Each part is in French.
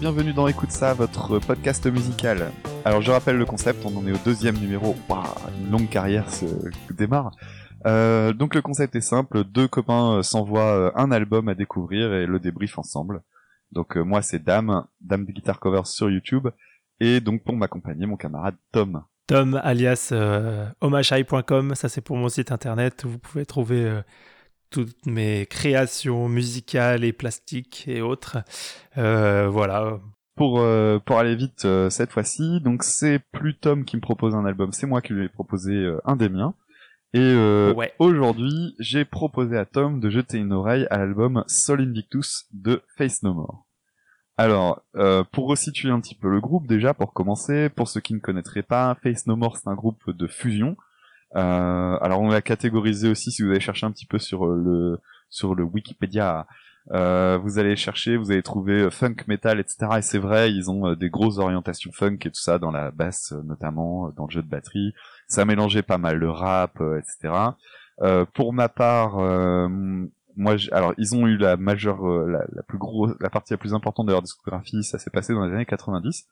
bienvenue dans Écoute ça, votre podcast musical. Alors je rappelle le concept, on en est au deuxième numéro, une longue carrière se démarre. Euh, donc le concept est simple, deux copains euh, s'envoient euh, un album à découvrir et le débrief ensemble. Donc moi c'est Dame, Dame de Guitar Covers sur YouTube, et donc pour m'accompagner mon camarade Tom. Tom alias euh, ça c'est pour mon site internet où vous pouvez trouver toutes mes créations musicales et plastiques et autres. voilà. Pour, pour aller vite cette fois-ci, donc c'est plus Tom qui me propose un album, c'est moi qui lui ai proposé un des miens. Et euh, aujourd'hui, j'ai proposé à Tom de jeter une oreille à l'album Sol Invictus de Face No More. Alors, euh, pour resituer un petit peu le groupe déjà, pour commencer, pour ceux qui ne connaîtraient pas, Face No More c'est un groupe de fusion. Euh, alors on l'a catégorisé aussi si vous allez chercher un petit peu sur le sur le Wikipédia. vous allez chercher, vous allez trouver funk metal, etc. Et c'est vrai, ils ont des grosses orientations funk et tout ça dans la basse notamment, dans le jeu de batterie ça mélangeait pas mal le rap, euh, etc. Euh, pour ma part, euh, moi, alors ils ont eu la majeure, la, la, plus grosse, la partie la plus importante de leur discographie, ça s'est passé dans les années 90,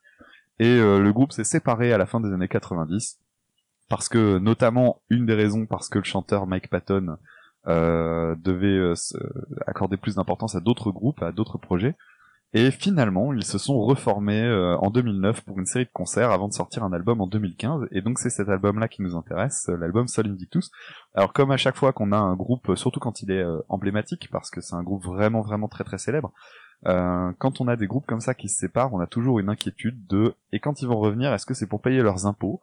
et le groupe s'est séparé à la fin des années 90 parce que notamment une des raisons parce que le chanteur Mike Patton euh, devait accorder plus d'importance à d'autres groupes, à d'autres projets, et finalement, ils se sont reformés euh, en 2009 pour une série de concerts avant de sortir un album en 2015. Et donc c'est cet album-là qui nous intéresse, euh, l'album Sol Invictus. Alors comme à chaque fois qu'on a un groupe, surtout quand il est euh, emblématique, parce que c'est un groupe vraiment vraiment très très célèbre, quand on a des groupes comme ça qui se séparent, on a toujours une inquiétude de et quand ils vont revenir, est-ce que c'est pour payer leurs impôts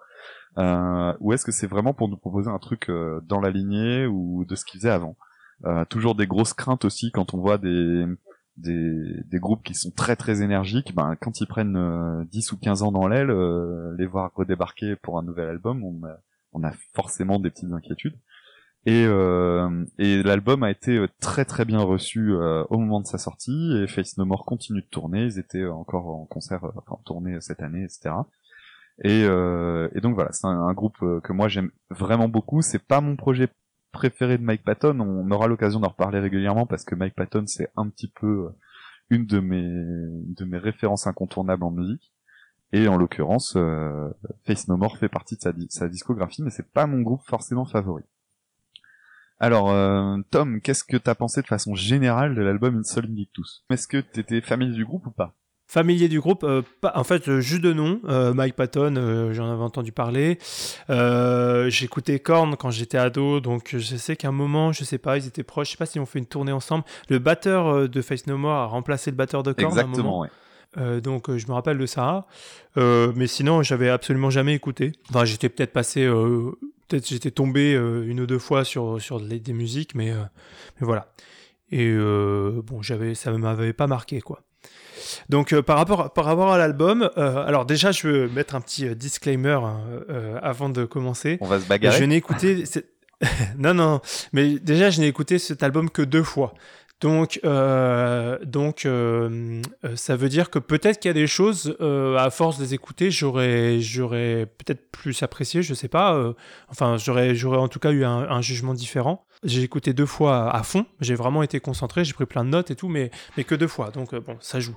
ou est-ce que c'est vraiment pour nous proposer un truc dans la lignée ou de ce qu'ils faisaient avant Toujours des grosses craintes aussi quand on voit des des, des groupes qui sont très très énergiques, ben, quand ils prennent euh, 10 ou 15 ans dans l'aile, euh, les voir redébarquer pour un nouvel album, on a, on a forcément des petites inquiétudes. Et, euh, et l'album a été euh, très très bien reçu euh, au moment de sa sortie, et Face No More continue de tourner, ils étaient encore en concert, enfin en tournée cette année, etc. Et, et donc voilà, c'est un, groupe que moi j'aime vraiment beaucoup, c'est pas mon projet préféré de Mike Patton. On aura l'occasion d'en reparler régulièrement parce que Mike Patton c'est un petit peu euh, une de mes de mes références incontournables en musique. Et en l'occurrence, euh, Face No More fait partie de sa, sa discographie, mais c'est pas mon groupe forcément favori. Alors, euh, Tom, qu'est-ce que t'as pensé de façon générale de l'album Insol Invictus Est-ce que t'étais familier du groupe ou pas? Familier du groupe, euh, pas, en fait, euh, juste de nom, euh, Mike Patton, j'en avais entendu parler. J'écoutais Korn quand j'étais ado, donc je sais qu'à un moment, je sais pas, ils étaient proches, je sais pas s'ils ont fait une tournée ensemble. Le batteur de Face No More a remplacé le batteur de Korn. Exactement, à donc je me rappelle de ça. mais sinon, j'avais absolument jamais écouté. Enfin, j'étais peut-être passé, peut-être j'étais tombé une ou deux fois sur, sur des musiques, mais, mais voilà. Et bon, j'avais, ça m'avait pas marqué, quoi. Donc euh, par rapport par rapport à l'album, euh, alors déjà je veux mettre un petit euh, disclaimer hein, avant de commencer. On va se bagarrer. Je n'ai écouté non non, mais déjà je n'ai écouté cet album que deux fois. Donc, donc ça veut dire que peut-être qu'il y a des choses, à force de les écouter, j'aurais, j'aurais peut-être plus apprécié, je sais pas. enfin, j'aurais, j'aurais en tout cas eu un jugement différent. J'ai écouté deux fois à fond, j'ai vraiment été concentré, j'ai pris plein de notes et tout, mais, mais que deux fois, donc euh, bon, ça joue.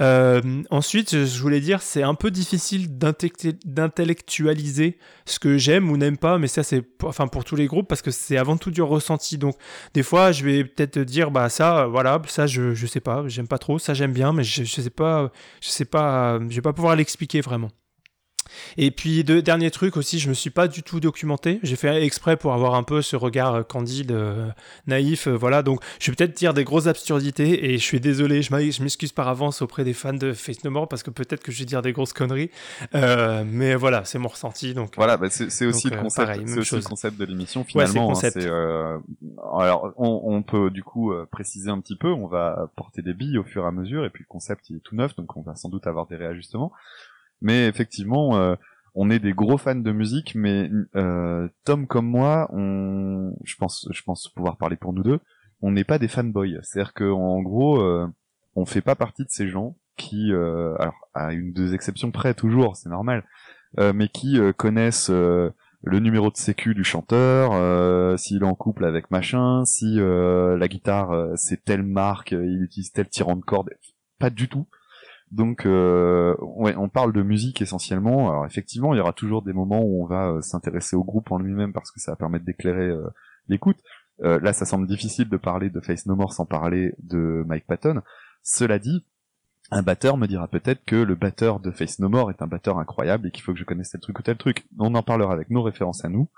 Euh, ensuite, je voulais dire, c'est un peu difficile d'intellectualiser ce que j'aime ou n'aime pas, mais ça c'est enfin, pour tous les groupes, parce que c'est avant tout du ressenti. Donc des fois, je vais peut-être dire, bah ça, voilà, ça je, je sais pas, j'aime pas trop, ça j'aime bien, mais je, je sais pas, je sais pas, je vais pas pouvoir l'expliquer vraiment. Et puis, de, dernier truc aussi, je me suis pas du tout documenté. J'ai fait exprès pour avoir un peu ce regard euh, candide, euh, naïf, euh, voilà. Donc, je vais peut-être dire des grosses absurdités et je suis désolé, je m'excuse par avance auprès des fans de Face No More parce que peut-être que je vais dire des grosses conneries. mais voilà, c'est mon ressenti. Donc, voilà, bah c'est aussi, le concept, c'est aussi le concept de l'émission finalement. Ouais, hein, alors, on, on, peut du coup préciser un petit peu. On va porter des billes au fur et à mesure et puis le concept il est tout neuf, donc on va sans doute avoir des réajustements. Mais effectivement, euh, on est des gros fans de musique, mais euh, Tom comme moi, on, je pense, je pense pouvoir parler pour nous deux, on n'est pas des fanboys. C'est-à-dire qu'en gros, euh, on fait pas partie de ces gens qui, euh, alors à une deux exceptions près toujours, c'est normal, euh, mais qui connaissent le numéro de sécu du chanteur, s'il est en couple avec machin, si la guitare c'est telle marque, il utilise tel tirant de corde, pas du tout. Donc, euh, ouais, on parle de musique essentiellement. Alors effectivement, il y aura toujours des moments où on va euh, s'intéresser au groupe en lui-même parce que ça va permettre d'éclairer euh, l'écoute. là, ça semble difficile de parler de Face No More sans parler de Mike Patton. Cela dit, un batteur me dira peut-être que le batteur de Face No More est un batteur incroyable et qu'il faut que je connaisse tel truc ou tel truc. On en parlera avec nos références à nous.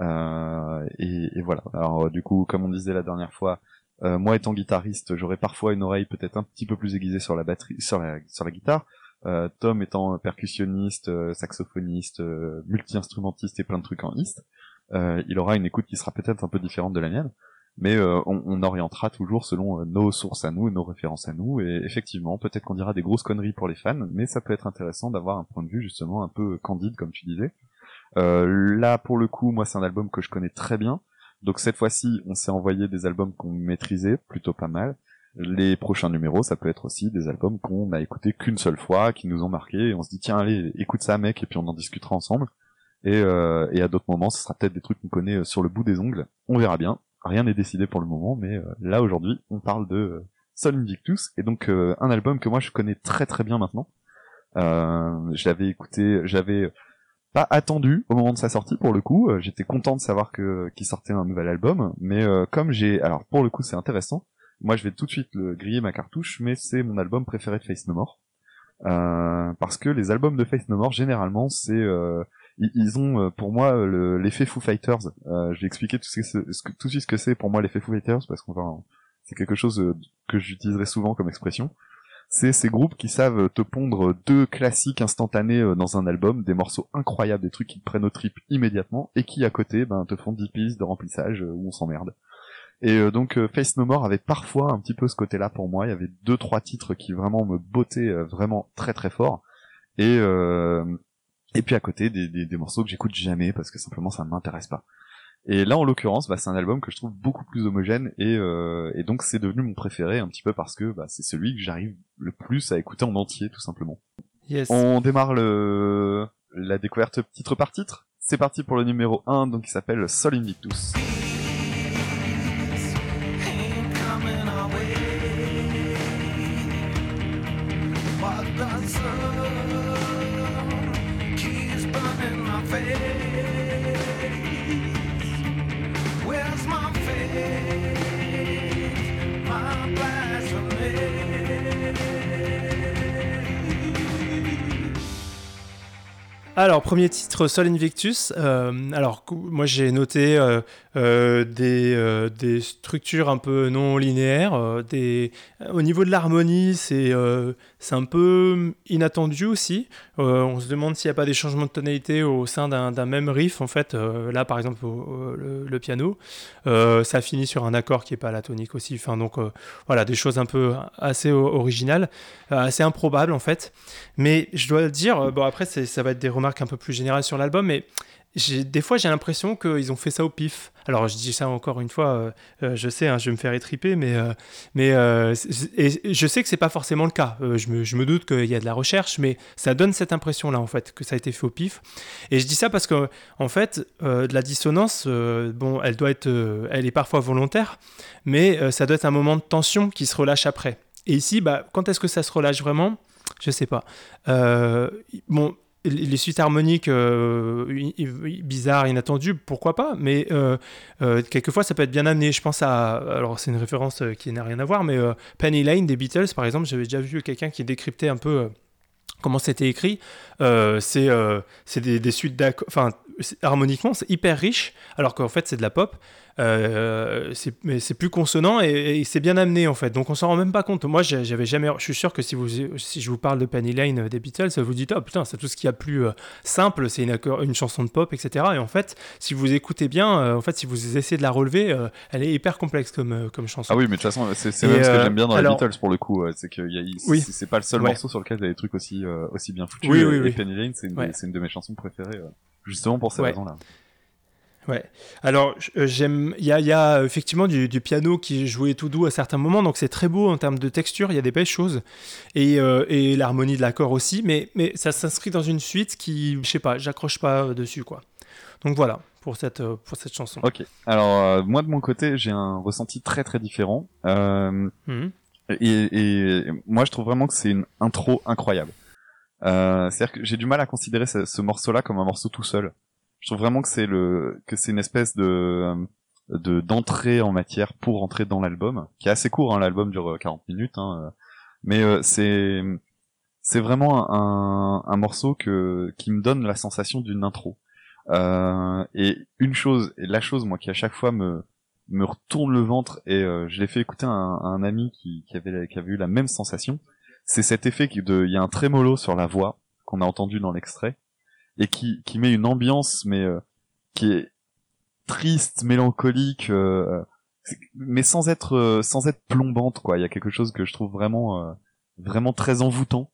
et, et, voilà. Alors du coup, comme on disait la dernière fois, euh, moi étant guitariste, j'aurais parfois une oreille peut-être un petit peu plus aiguisée sur la batterie, sur la, sur la guitare. Euh, Tom étant percussionniste, euh, saxophoniste, multi-instrumentiste et plein de trucs en East, il aura une écoute qui sera peut-être un peu différente de la mienne, mais on, on, orientera toujours selon nos sources à nous, nos références à nous, et effectivement, peut-être qu'on dira des grosses conneries pour les fans, mais ça peut être intéressant d'avoir un point de vue justement un peu candide, comme tu disais. là, pour le coup, moi, c'est un album que je connais très bien. Donc cette fois-ci, on s'est envoyé des albums qu'on maîtrisait plutôt pas mal. Les prochains numéros, ça peut être aussi des albums qu'on a écoutés qu'une seule fois, qui nous ont marqué, et on se dit tiens allez, écoute ça mec, et puis on en discutera ensemble. Et, euh, et à d'autres moments, ce sera peut-être des trucs qu'on connaît euh, sur le bout des ongles. On verra bien. Rien n'est décidé pour le moment, mais euh, là aujourd'hui, on parle de Sol Invictus, et donc un album que moi je connais très très bien maintenant. j'avais écouté, j'avais pas attendu au moment de sa sortie pour le coup. Euh, j'étais content de savoir que qu'il sortait un nouvel album, mais euh, comme j'ai, alors pour le coup c'est intéressant. Moi je vais tout de suite le griller ma cartouche, mais c'est mon album préféré de Face No More. Euh, parce que les albums de Face No More généralement c'est ils, ont pour moi l'effet Foo Fighters. je vais expliquer tout, ce que, tout de suite ce que c'est pour moi l'effet Foo Fighters parce qu'on va c'est quelque chose que j'utiliserai souvent comme expression c'est ces groupes qui savent te pondre deux classiques instantanés euh, dans un album, des morceaux incroyables, des trucs qui te prennent au trip immédiatement, et qui à côté ben, te font 10 pistes de remplissage euh, où on s'emmerde. Et euh, donc Face No More avait parfois un petit peu ce côté-là pour moi, il y avait deux trois titres qui vraiment me bottaient vraiment très très fort, et et puis à côté des, des, des morceaux que j'écoute jamais parce que simplement ça ne m'intéresse pas. Et là, en l'occurrence, bah, c'est un album que je trouve beaucoup plus homogène et, euh, et donc c'est devenu mon préféré un petit peu parce que bah, c'est celui que j'arrive le plus à écouter en entier, tout simplement. Yes. On démarre le... la découverte titre par titre. C'est parti pour le numéro 1, donc qui s'appelle Sol Invictus. Alors, premier titre, Sol Invictus. Euh, alors, moi, j'ai noté euh, euh, des, des, structures un peu non linéaires. Au niveau de l'harmonie, c'est c'est un peu inattendu aussi. on se demande s'il n'y a pas des changements de tonalité au sein d'un même riff. En fait, là, par exemple, le, piano, ça finit sur un accord qui n'est pas la tonique aussi. Enfin, donc, voilà, des choses un peu assez originales, assez improbables, en fait. Mais je dois dire, bon, après, ça va être des remarques un peu plus générale sur l'album, mais des fois j'ai l'impression qu'ils ont fait ça au pif. Alors je dis ça encore une fois, euh, euh, je sais, hein, je vais me faire étriper, mais, euh, je sais que c'est pas forcément le cas. Je me, doute qu'il y a de la recherche, mais ça donne cette impression-là en fait que ça a été fait au pif. Et je dis ça parce que en fait, la dissonance, bon, elle doit être, elle est parfois volontaire, mais ça doit être un moment de tension qui se relâche après. Et ici, bah, quand est-ce que ça se relâche vraiment? Je sais pas. bon les suites harmoniques euh, bizarres, inattendues, pourquoi pas, mais euh, euh, quelquefois ça peut être bien amené. Je pense à, alors c'est une référence qui n'a rien à voir, mais Penny Lane des Beatles, par exemple, j'avais déjà vu quelqu'un qui décryptait un peu comment c'était écrit. c'est des, des, suites d'accords, enfin harmoniquement c'est hyper riche, alors qu'en fait c'est de la pop. Euh, c'est plus consonant et, c'est bien amené en fait. Donc on s'en rend même pas compte. Moi, j'avais jamais. Je suis sûr que si vous si je vous parle de Penny Lane euh, des Beatles, vous dites oh putain, c'est tout ce qu'il y a plus euh, simple. C'est une, une chanson de pop, etc. Et en fait, si vous écoutez bien, en fait, si vous essayez de la relever, elle est hyper complexe comme comme chanson. Ah oui, mais de toute façon, c'est même ce que j'aime bien dans les Beatles pour le coup. c'est que oui. c'est pas le seul morceau sur lequel il y a des trucs aussi aussi bien foutus. Oui, oui, et Penny Lane, c'est une, une, de mes chansons préférées, justement pour cette raison-là. Ouais. Alors, euh, j'aime. Il y a, y a, effectivement du, piano qui jouait tout doux à certains moments, donc c'est très beau en termes de texture. Il y a des belles choses et, euh, et l'harmonie de l'accord aussi, mais mais ça s'inscrit dans une suite qui, je sais pas, j'accroche pas dessus quoi. Donc voilà pour cette euh, pour cette chanson. Ok. Alors moi de mon côté, j'ai un ressenti très très différent. Mhm. Et, et, moi, je trouve vraiment que c'est une intro incroyable. Euh, C'est-à-dire que j'ai du mal à considérer ce, ce morceau-là comme un morceau tout seul. Je trouve vraiment que c'est le que c'est une espèce de de d'entrée en matière pour entrer dans l'album, qui est assez court. Hein, l'album dure 40 minutes, hein, mais euh, c'est c'est vraiment un, un, morceau que qui me donne la sensation d'une intro. Euh, et une chose, et la chose moi qui à chaque fois me me retourne le ventre et euh, je l'ai fait écouter à un, ami qui, qui, avait qui avait eu la même sensation. C'est cet effet de il y a un trémolo sur la voix qu'on a entendu dans l'extrait et qui qui met une ambiance mais euh, qui est triste, mélancolique euh, mais sans être sans être plombante quoi. Il y a quelque chose que je trouve vraiment vraiment très envoûtant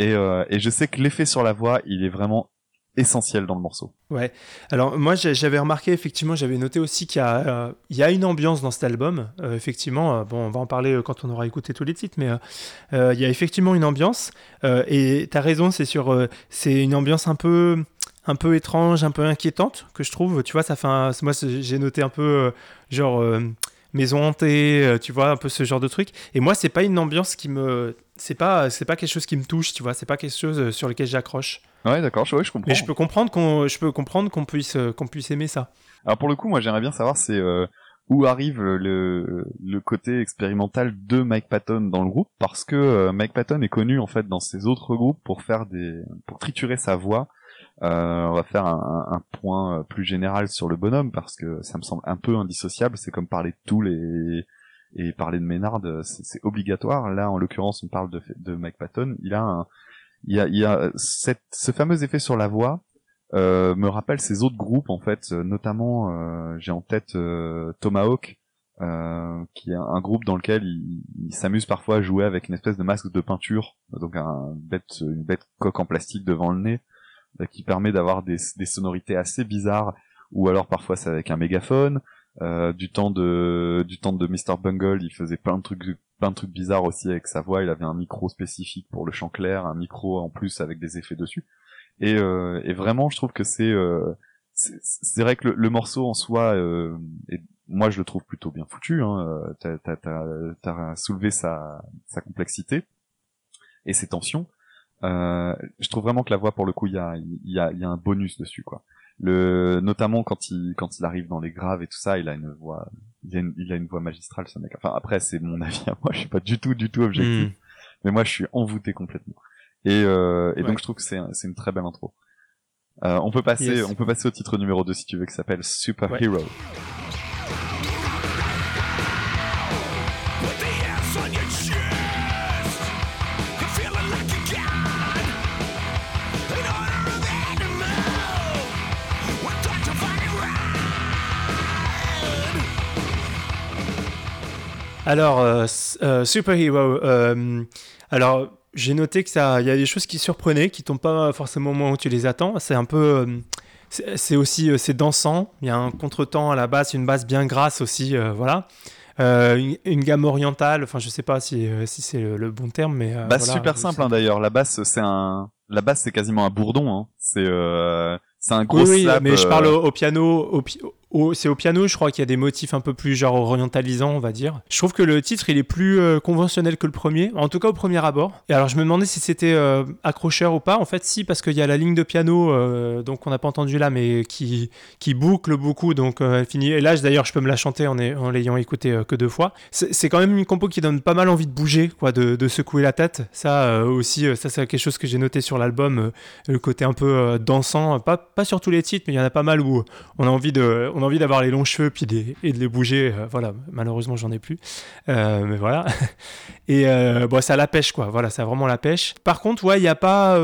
et, et je sais que l'effet sur la voix, il est vraiment essentiel dans le morceau. Ouais. Alors moi j'avais remarqué effectivement, j'avais noté aussi qu'il y, euh, a une ambiance dans cet album. Euh, effectivement, euh, bon, on va en parler quand on aura écouté tous les titres, mais il y a effectivement une ambiance. et tu as raison, c'est sur, c'est une ambiance un peu, un peu étrange, un peu inquiétante que je trouve. Tu vois, ça fait, moi j'ai noté un peu genre maison hantée, tu vois, un peu ce genre de truc. Et moi c'est pas une ambiance qui me, c'est pas, c'est pas quelque chose qui me touche, tu vois. C'est pas quelque chose sur lequel j'accroche. Ouais, d'accord, je, je comprends. Mais je peux comprendre qu'on, je peux comprendre qu'on puisse, euh, qu'on puisse aimer ça. Alors pour le coup, moi j'aimerais bien savoir c'est euh, où arrive le, le côté expérimental de Mike Patton dans le groupe, parce que euh, Mike Patton est connu en fait dans ses autres groupes pour faire des, pour triturer sa voix. on va faire un, un, point plus général sur le bonhomme parce que ça me semble un peu indissociable. C'est comme parler de Tool et et parler de Ménard, c'est obligatoire. Là, en l'occurrence, on parle de, de Mike Patton. Il a un, il y a, y a cette, ce fameux effet sur la voix euh, me rappelle ces autres groupes en fait, euh, notamment euh, j'ai en tête euh, Tomahawk, euh, qui est un groupe dans lequel il, il s'amuse parfois à jouer avec une espèce de masque de peinture, donc un bête, une bête coque en plastique devant le nez, qui permet d'avoir des, des sonorités assez bizarres, ou alors parfois c'est avec un mégaphone. Euh, du temps de du temps de Mr Bungle, il faisait plein de trucs plein de trucs bizarres aussi avec sa voix. Il avait un micro spécifique pour le chant clair, un micro en plus avec des effets dessus. Et, euh, et vraiment, je trouve que c'est euh, c'est vrai que le, morceau en soi, euh, et moi je le trouve plutôt bien foutu. Hein, t'as as, soulevé sa, sa complexité et ses tensions. Euh, je trouve vraiment que la voix, pour le coup, il y a, y, a, y a un bonus dessus, quoi le notamment quand il quand il arrive dans les graves et tout ça il a une voix il a une, il a une voix magistrale ce mec. Enfin après c'est mon avis à moi je suis pas du tout du tout objectif. Hmm. mais moi je suis envoûté complètement. Et, euh, et donc je trouve que c'est c'est une très belle intro. Euh, on peut passer on peut passer au titre numéro 2 si tu veux qui s'appelle Super Hero Alors, euh, euh, Super Hero. Euh, alors, j'ai noté que ça, il y a des choses qui surprenaient, qui tombent pas forcément au moment où tu les attends. C'est un peu, c'est aussi, c'est dansant. Il y a un contretemps à la basse, une basse bien grasse aussi, voilà. Une, gamme orientale. Enfin, je sais pas si, si c'est le, bon terme, mais. Bah, super simple hein, d'ailleurs. La basse, c'est un, la basse, c'est quasiment un bourdon. Hein. C'est, c'est un gros oui, mais je parle au, piano, au, c'est au piano, je crois qu'il y a des motifs un peu plus genre orientalisants, on va dire. Je trouve que le titre, il est plus euh, conventionnel que le premier, en tout cas au premier abord. Et alors je me demandais si c'était euh, accrocheur ou pas. En fait, si, parce qu'il y a la ligne de piano, euh, donc on n'a pas entendu là, mais qui, qui boucle beaucoup, donc elle finit. Et là, d'ailleurs, je peux me la chanter en, en l'ayant écouté que deux fois. C'est quand même une compo qui donne pas mal envie de bouger, quoi, de, de secouer la tête. Ça aussi, ça c'est quelque chose que j'ai noté sur l'album, le côté un peu dansant, pas, pas sur tous les titres, mais il y en a pas mal où on a envie de on a envie d'avoir les longs cheveux puis et de les bouger. Euh, voilà, malheureusement, j'en ai plus. Euh, mais voilà. Et euh, bon, ça la pêche, quoi. Voilà, ça a vraiment la pêche. Par contre, ouais, il n'y a pas.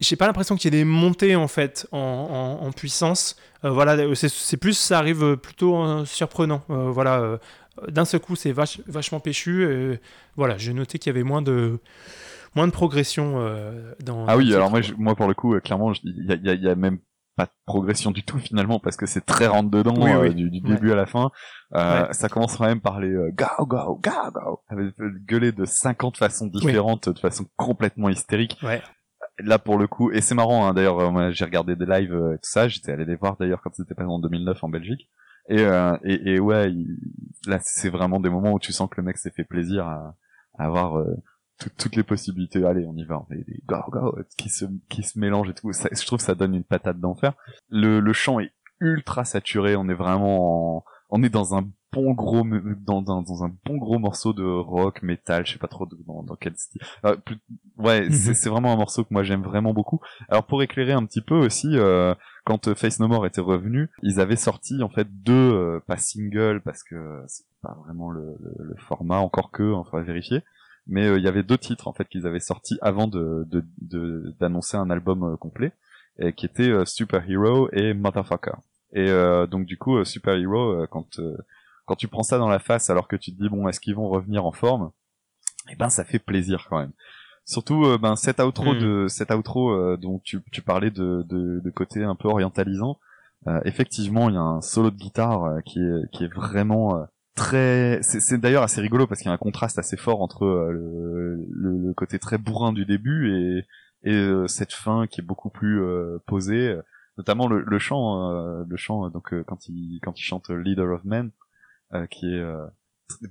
J'ai pas l'impression qu'il y ait des montées, en fait, en, puissance. voilà, c'est plus, ça arrive plutôt surprenant. voilà, d'un seul coup, c'est vachement péchu. voilà, j'ai noté qu'il y avait moins de moins de progression dans. Ah oui, alors moi, moi pour le coup, clairement, il y a, y a, même pas de progression du tout finalement parce que c'est très rentre dedans euh, du, début à la fin. Euh, Ça commence quand même par les euh, go go go go avec gueuler de 50 façons différentes de façon complètement hystérique. Là pour le coup et c'est marrant hein, d'ailleurs euh, j'ai regardé des lives et tout ça. J'étais allé les voir d'ailleurs quand c'était passé en 2009 en Belgique. Et et, et, ouais là c'est vraiment des moments où tu sens que le mec s'est fait plaisir à, avoir toutes les possibilités. Allez, on y va, on est des go go qui se qui se mélangent et tout. Ça, je trouve que ça donne une patate d'enfer. Le le chant est ultra saturé. On est vraiment on est dans un bon gros dans, dans, dans, un bon gros morceau de rock metal je sais pas trop dans, dans quel style euh, ouais mhm. c'est vraiment un morceau que moi j'aime vraiment beaucoup alors pour éclairer un petit peu aussi euh, quand Face No More était revenu ils avaient sorti en fait deux euh, pas single parce que c'est pas vraiment le, le, format encore que on va vérifier mais euh, il y avait deux titres en fait qu'ils avaient sortis avant de d'annoncer de, un album euh, complet et qui était Super Hero et Motherfucker. Et donc du coup Super Hero quand quand tu prends ça dans la face alors que tu te dis bon est-ce qu'ils vont revenir en forme? Eh ben ça fait plaisir quand même. Surtout euh, ben cet outro hmm. de cet outro euh, dont tu, tu parlais de, de, de, côté un peu orientalisant euh, effectivement il y a un solo de guitare qui est qui est vraiment très c'est d'ailleurs assez rigolo parce qu'il y a un contraste assez fort entre le, le, côté très bourrin du début et et cette fin qui est beaucoup plus posée notamment le, chant le chant donc quand il chante Leader of Men euh, qui est euh,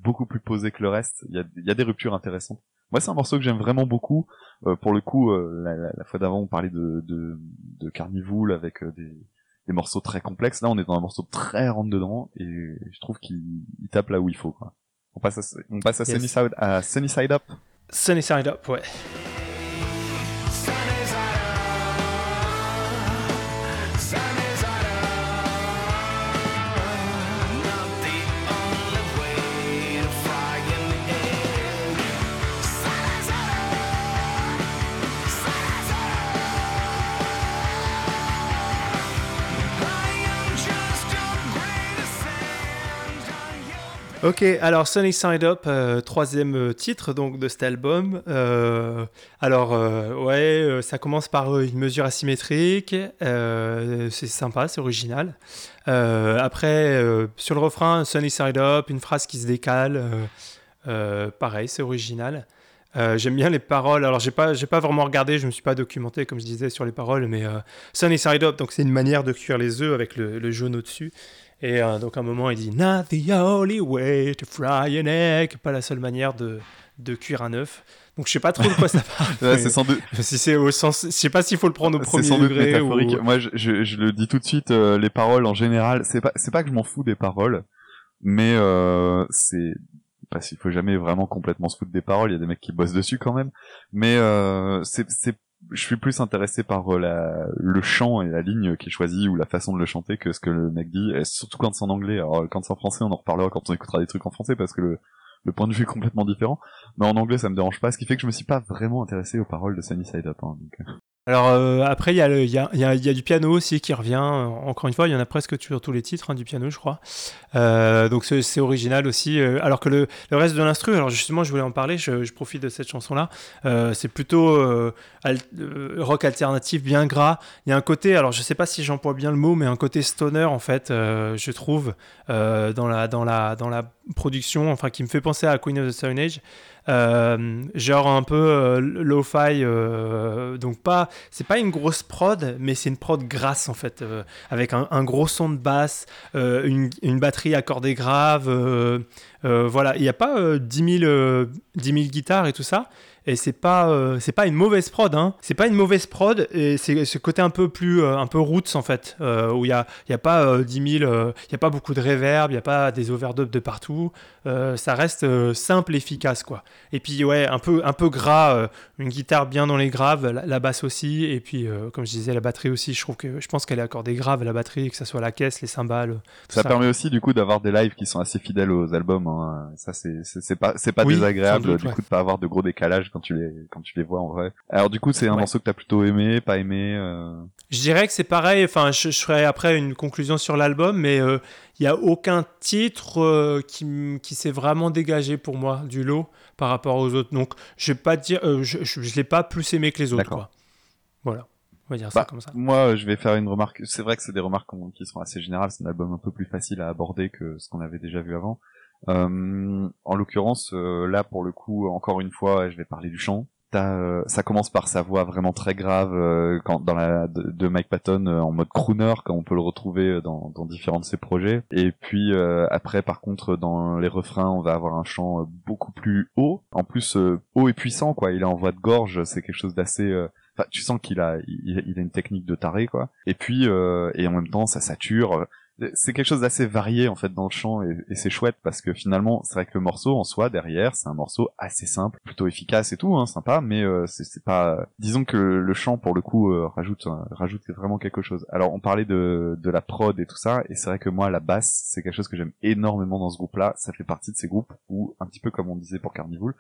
beaucoup plus posé que le reste. Il y a, des ruptures intéressantes. Moi, c'est un morceau que j'aime vraiment beaucoup. Euh, pour le coup, la, fois d'avant, on parlait de, de, avec des, des morceaux très complexes. Là, on est dans un morceau très rentre dedans et je trouve qu'il tape là où il faut. Quoi. On passe à, on passe à, Sunny Side, à Sunny Side Up. Sunny Side Up, ouais. Ok, alors Sunny Side Up, euh, troisième euh, titre donc de cet album. Euh, alors ouais, ça commence par une mesure asymétrique, c'est sympa, c'est original. après, sur le refrain, Sunny Side Up, une phrase qui se décale, pareil, c'est original. J'aime bien les paroles. Alors j'ai pas, j'ai pas vraiment regardé, je me suis pas documenté comme je disais sur les paroles, mais Sunny Side Up, donc c'est une manière de cuire les œufs avec le, le jaune au-dessus. Et euh, donc à un moment, il dit Not the only way to fry an egg, pas la seule manière de, de cuire un œuf. Donc je sais pas trop de quoi ça parle. c'est sans doute. Si c'est au sens, je sais pas s'il faut le prendre au premier sans degré ou. Moi, je, je, je, le dis tout de suite, euh, les paroles en général, c'est pas, c'est pas que je m'en fous des paroles, mais euh, c'est parce qu'il faut jamais vraiment complètement se foutre des paroles. Il y a des mecs qui bossent dessus quand même, mais euh, c'est je suis plus intéressé par euh, la, le chant et la ligne qui est choisie ou la façon de le chanter que ce que le mec dit, surtout quand c'est en anglais. Alors quand c'est en français, on en reparlera quand on écoutera des trucs en français parce que le, le point de vue est complètement différent. Mais en anglais, ça me dérange pas, ce qui fait que je me suis pas vraiment intéressé aux paroles de Sunny Side Up. Hein, donc... Alors euh, après, il y, a y, a, y, y, a du piano aussi qui revient. Encore une fois, il y en a presque sur tous les titres hein, du piano, je crois. Euh, donc c'est original aussi. Euh, alors que le, reste de l'instru, alors justement, je voulais en parler. Je, profite de cette chanson-là. C'est plutôt rock alternatif, bien gras. Il y a un côté, alors je sais pas si j'emploie bien le mot, mais un côté stoner en fait, je trouve, dans la dans la dans la production, enfin qui me fait penser à Queen of the Stone Age. Euh, genre un peu euh, lo-fi, euh, donc pas, c'est pas une grosse prod, mais c'est une prod grasse en fait, avec un, un, gros son de basse, une, une, batterie accordée grave, voilà, il n'y a pas 10 000, 10 000 guitares et tout ça, et c'est pas euh, c'est pas une mauvaise prod hein. c'est pas une mauvaise prod et c'est ce côté un peu plus euh, un peu roots en fait euh, où il y a il y a pas 10 000 il y a pas beaucoup de reverb il y a pas des overdubs de partout ça reste simple efficace quoi et puis ouais un peu un peu gras une guitare bien dans les graves la, basse aussi et puis comme je disais la batterie aussi je trouve que je pense qu'elle est accordée grave la batterie que ça soit la caisse les cymbales ça, permet aussi du coup d'avoir des lives qui sont assez fidèles aux albums hein. ça c'est c'est pas c'est pas désagréable du coup de pas avoir de gros décalages quand tu les quand tu les vois en vrai. Alors du coup, c'est un morceau que t'as plutôt aimé, pas aimé euh... Je dirais que c'est pareil. Enfin, je, ferai après une conclusion sur l'album, mais il euh, y a aucun titre euh, qui, qui s'est vraiment dégagé pour moi du lot par rapport aux autres. Donc, je vais pas dire, euh, je, je, l'ai pas plus aimé que les autres. Quoi. Voilà. On va dire ça bah, comme ça. Moi, je vais faire une remarque. C'est vrai que c'est des remarques qui sont assez générales. C'est un album un peu plus facile à aborder que ce qu'on avait déjà vu avant. Euh, en l'occurrence, euh, là pour le coup, encore une fois, je vais parler du chant. euh, ça commence par sa voix vraiment très grave euh, quand dans la de, Mike Patton euh, en mode crooner quand on peut le retrouver dans, dans différents de ses projets et puis après par contre dans les refrains on va avoir un chant beaucoup plus haut en plus haut et puissant quoi il est en voix de gorge c'est quelque chose d'assez Enfin, tu sens qu'il a, il, il, a une technique de taré, quoi. Et puis, et en même temps, ça sature c'est quelque chose d'assez varié en fait dans le chant et, c'est chouette parce que finalement c'est vrai que le morceau en soi derrière c'est un morceau assez simple plutôt efficace et tout hein, sympa mais euh, c'est pas disons que le chant pour le coup euh, rajoute euh, rajoute vraiment quelque chose. Alors on parlait de de la prod et tout ça et c'est vrai que moi la basse c'est quelque chose que j'aime énormément dans ce groupe là ça fait partie de ces groupes où un petit peu comme on disait pour Carnival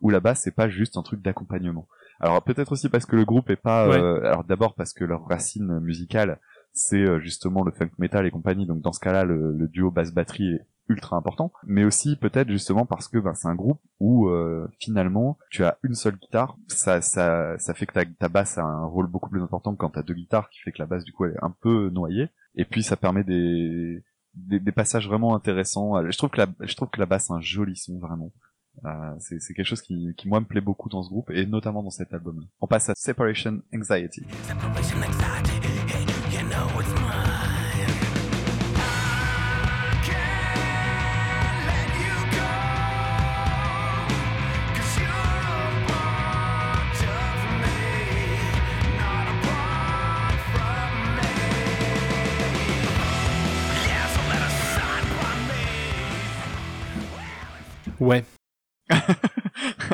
où la basse c'est pas juste un truc d'accompagnement. Alors peut-être aussi parce que le groupe est pas alors d'abord parce que leur racine musicale c'est euh, justement le funk metal et compagnie. Donc dans ce cas-là, le, duo basse batterie est ultra important, mais aussi peut-être justement parce que ben, c'est un groupe où euh, finalement tu as une seule guitare, ça ça ça fait que ta, ta basse a un rôle beaucoup plus important que quand tu as deux guitares, qui fait que la basse du coup elle est un peu noyée, et puis ça permet des des, des passages vraiment intéressants. Je trouve que la je trouve que la basse a un joli son vraiment. Euh, c'est, quelque chose qui, qui moi me plaît beaucoup dans ce groupe et notamment dans cet album. On passe à. Separation Anxiety. Ouais.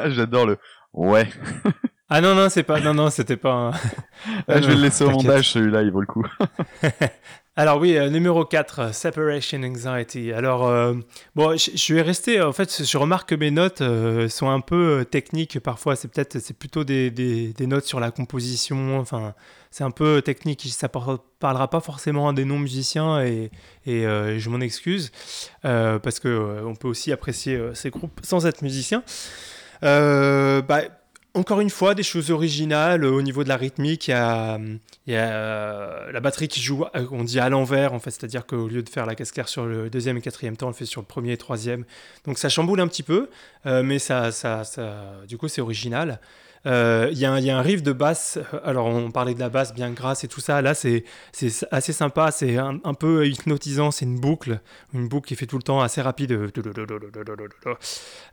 J'adore le ouais. ah non non c'est pas non non c'était pas. Un... Ah, je vais le laisser au montage celui-là il vaut le coup. Alors oui, euh, numéro 4, euh, Separation Anxiety. Alors, euh, bon, je, vais rester, en fait, je remarque que mes notes sont un peu techniques parfois, c'est peut-être, c'est plutôt des, des, notes sur la composition, enfin, c'est un peu technique, ça parlera pas forcément à des non-musiciens et, et je m'en excuse, parce que on peut aussi apprécier ces groupes sans être musicien. bah, encore une fois, des choses originales au niveau de la rythmique. Il y a, euh, la batterie qui joue, euh, on dit à l'envers, en c'est-à-dire qu'au lieu de faire la claire sur le deuxième et quatrième temps, on le fait sur le premier et troisième. Donc ça chamboule un petit peu, euh, mais ça, ça, du coup, c'est original. Il euh, y, y, a un riff de basse. Alors, on parlait de la basse bien grasse et tout ça. Là, c'est assez sympa. C'est un, peu hypnotisant. C'est une boucle. Une boucle qui fait tout le temps assez rapide.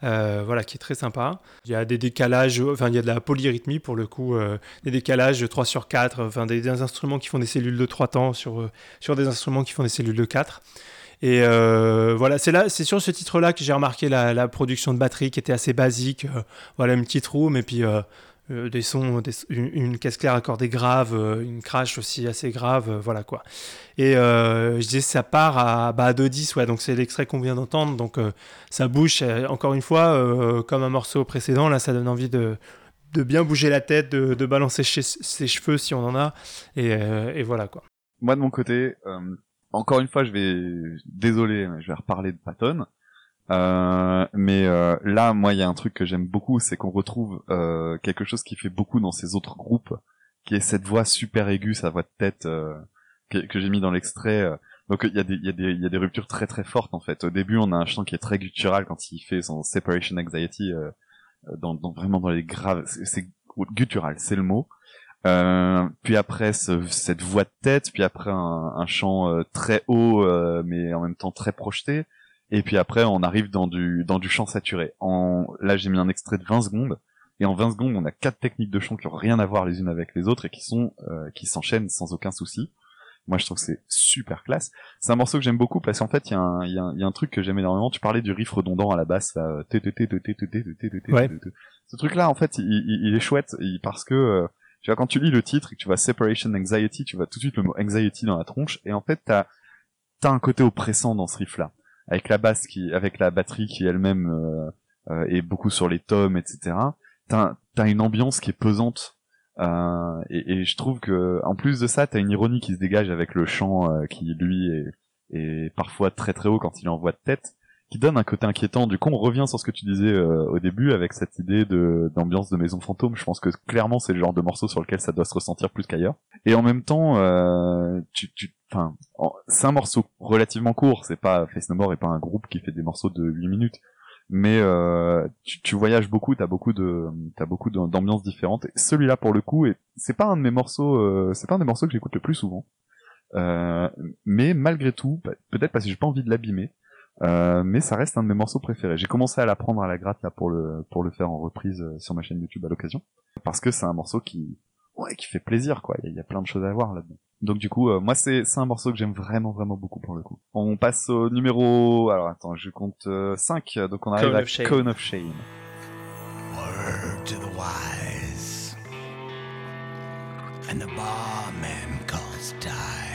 Euh, voilà, qui est très sympa. Il y a des décalages. Enfin, il y a de la polyrythmie pour le coup. Euh, des décalages de 3 sur 4. Enfin, des, instruments qui font des cellules de 3 temps sur, sur des instruments qui font des cellules de 4. Et euh, voilà, c'est là, c'est sur ce titre-là que j'ai remarqué la, production de batterie qui était assez basique. Euh, voilà, une petite roue, et puis euh, des sons, une, caisse claire accordée grave, une crash aussi assez grave, voilà quoi. Et je disais, ça part à, bah, 2-10, ouais, donc c'est l'extrait qu'on vient d'entendre, donc ça bouge, encore une fois, comme un morceau précédent, là ça donne envie de, de bien bouger la tête, de, balancer ses cheveux si on en a, et voilà quoi. Moi de mon côté, encore une fois, je vais, désolé, je vais reparler de Patton. Euh, mais euh, là, moi, il y a un truc que j'aime beaucoup, c'est qu'on retrouve euh, quelque chose qui fait beaucoup dans ces autres groupes, qui est cette voix super aiguë, sa voix de tête que, que j'ai mis dans l'extrait. Donc il y, a des, y, y a des ruptures très très fortes en fait. Au début, on a un chant qui est très guttural quand il fait son separation anxiety, dans, dans, vraiment dans les graves. C'est guttural, c'est le mot. Euh, puis après cette voix de tête, puis après un, un chant euh, très haut euh, mais en même temps très projeté, et puis après on arrive dans du dans du chant saturé. En là j'ai mis un extrait de 20 secondes et en 20 secondes on a quatre techniques de chant qui ont rien à voir les unes avec les autres et qui sont qui s'enchaînent sans aucun souci. Moi je trouve que c'est super classe. C'est un morceau que j'aime beaucoup parce qu'en fait il y, a un, y, a y a un truc que j'aime énormément. Tu parlais du riff redondant à la basse, là. Ce truc là en fait il, il est chouette parce que tu vois, quand tu lis le titre et que tu vois Separation Anxiety, tu vois tout de suite le mot anxiety dans la tronche, et en fait, t'as, t'as un côté oppressant dans ce riff-là. Avec la basse qui, avec la batterie qui elle-même euh, euh, est beaucoup sur les tomes, etc. T'as, t'as une ambiance qui est pesante. Euh, et, et, je trouve que, en plus de ça, t'as une ironie qui se dégage avec le chant euh, qui, lui, est, est parfois très très haut quand il envoie de tête qui donne un côté inquiétant. Du coup, on revient sur ce que tu disais euh, au début avec cette idée de d'ambiance de maison fantôme. Je pense que clairement, c'est le genre de morceau sur lequel ça doit se ressentir plus qu'ailleurs. Et en même temps, euh, tu, tu, c'est un morceau relativement court. C'est pas Face No More et pas un groupe qui fait des morceaux de 8 minutes. mais tu, tu, voyages beaucoup, t'as beaucoup de, t'as beaucoup d'ambiances différentes. Celui-là, pour le coup, c'est pas un de mes morceaux, c'est pas un des morceaux que j'écoute le plus souvent. mais malgré tout, peut-être parce que j'ai pas envie de l'abîmer, euh, mais ça reste un de mes morceaux préférés. J'ai commencé à l'apprendre à la gratte là pour le pour le faire en reprise euh, sur ma chaîne YouTube à l'occasion, parce que c'est un morceau qui ouais qui fait plaisir quoi. Il y, a plein de choses à voir là-dedans. Donc du coup, euh, moi c'est c'est un morceau que j'aime vraiment vraiment beaucoup pour le coup. On passe au numéro alors attends, je compte 5 donc on arrive à Cone of Shame. Word to the wise. And the barman calls time.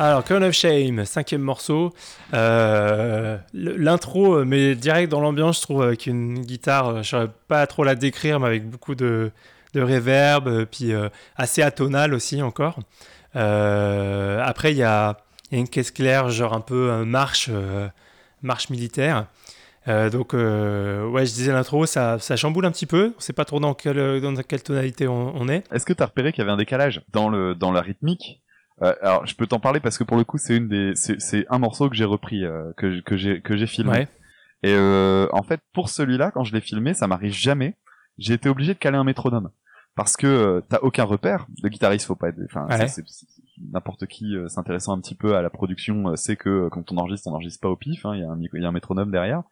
Alors, Crown of Shame, cinquième morceau. Euh, l'intro mais direct dans l'ambiance, je trouve, avec une guitare, euh, je ne saurais pas trop la décrire, mais avec beaucoup de, de reverb, euh, puis assez atonal aussi encore. après, il y a, une caisse claire, genre un peu marche, marche militaire. Donc, ouais, je disais l'intro, ça, ça, chamboule un petit peu. On ne sait pas trop dans quelle, dans quelle tonalité on, on est. Est-ce que tu as repéré qu'il y avait un décalage dans, le, dans la rythmique? Euh, alors, je peux t'en parler parce que pour le coup, c'est une des, c'est un morceau que j'ai repris, euh, que que j'ai que j'ai filmé. Et euh, en fait, pour celui-là, quand je l'ai filmé, ça m'arrive jamais. J'ai été obligé de caler un métronome parce que euh, t'as aucun repère. Le guitariste, faut pas être, enfin, n'importe qui s'intéressant un petit peu à la production sait que quand on enregistre, on enregistre pas au pif. Hein, y il y a un métronome derrière.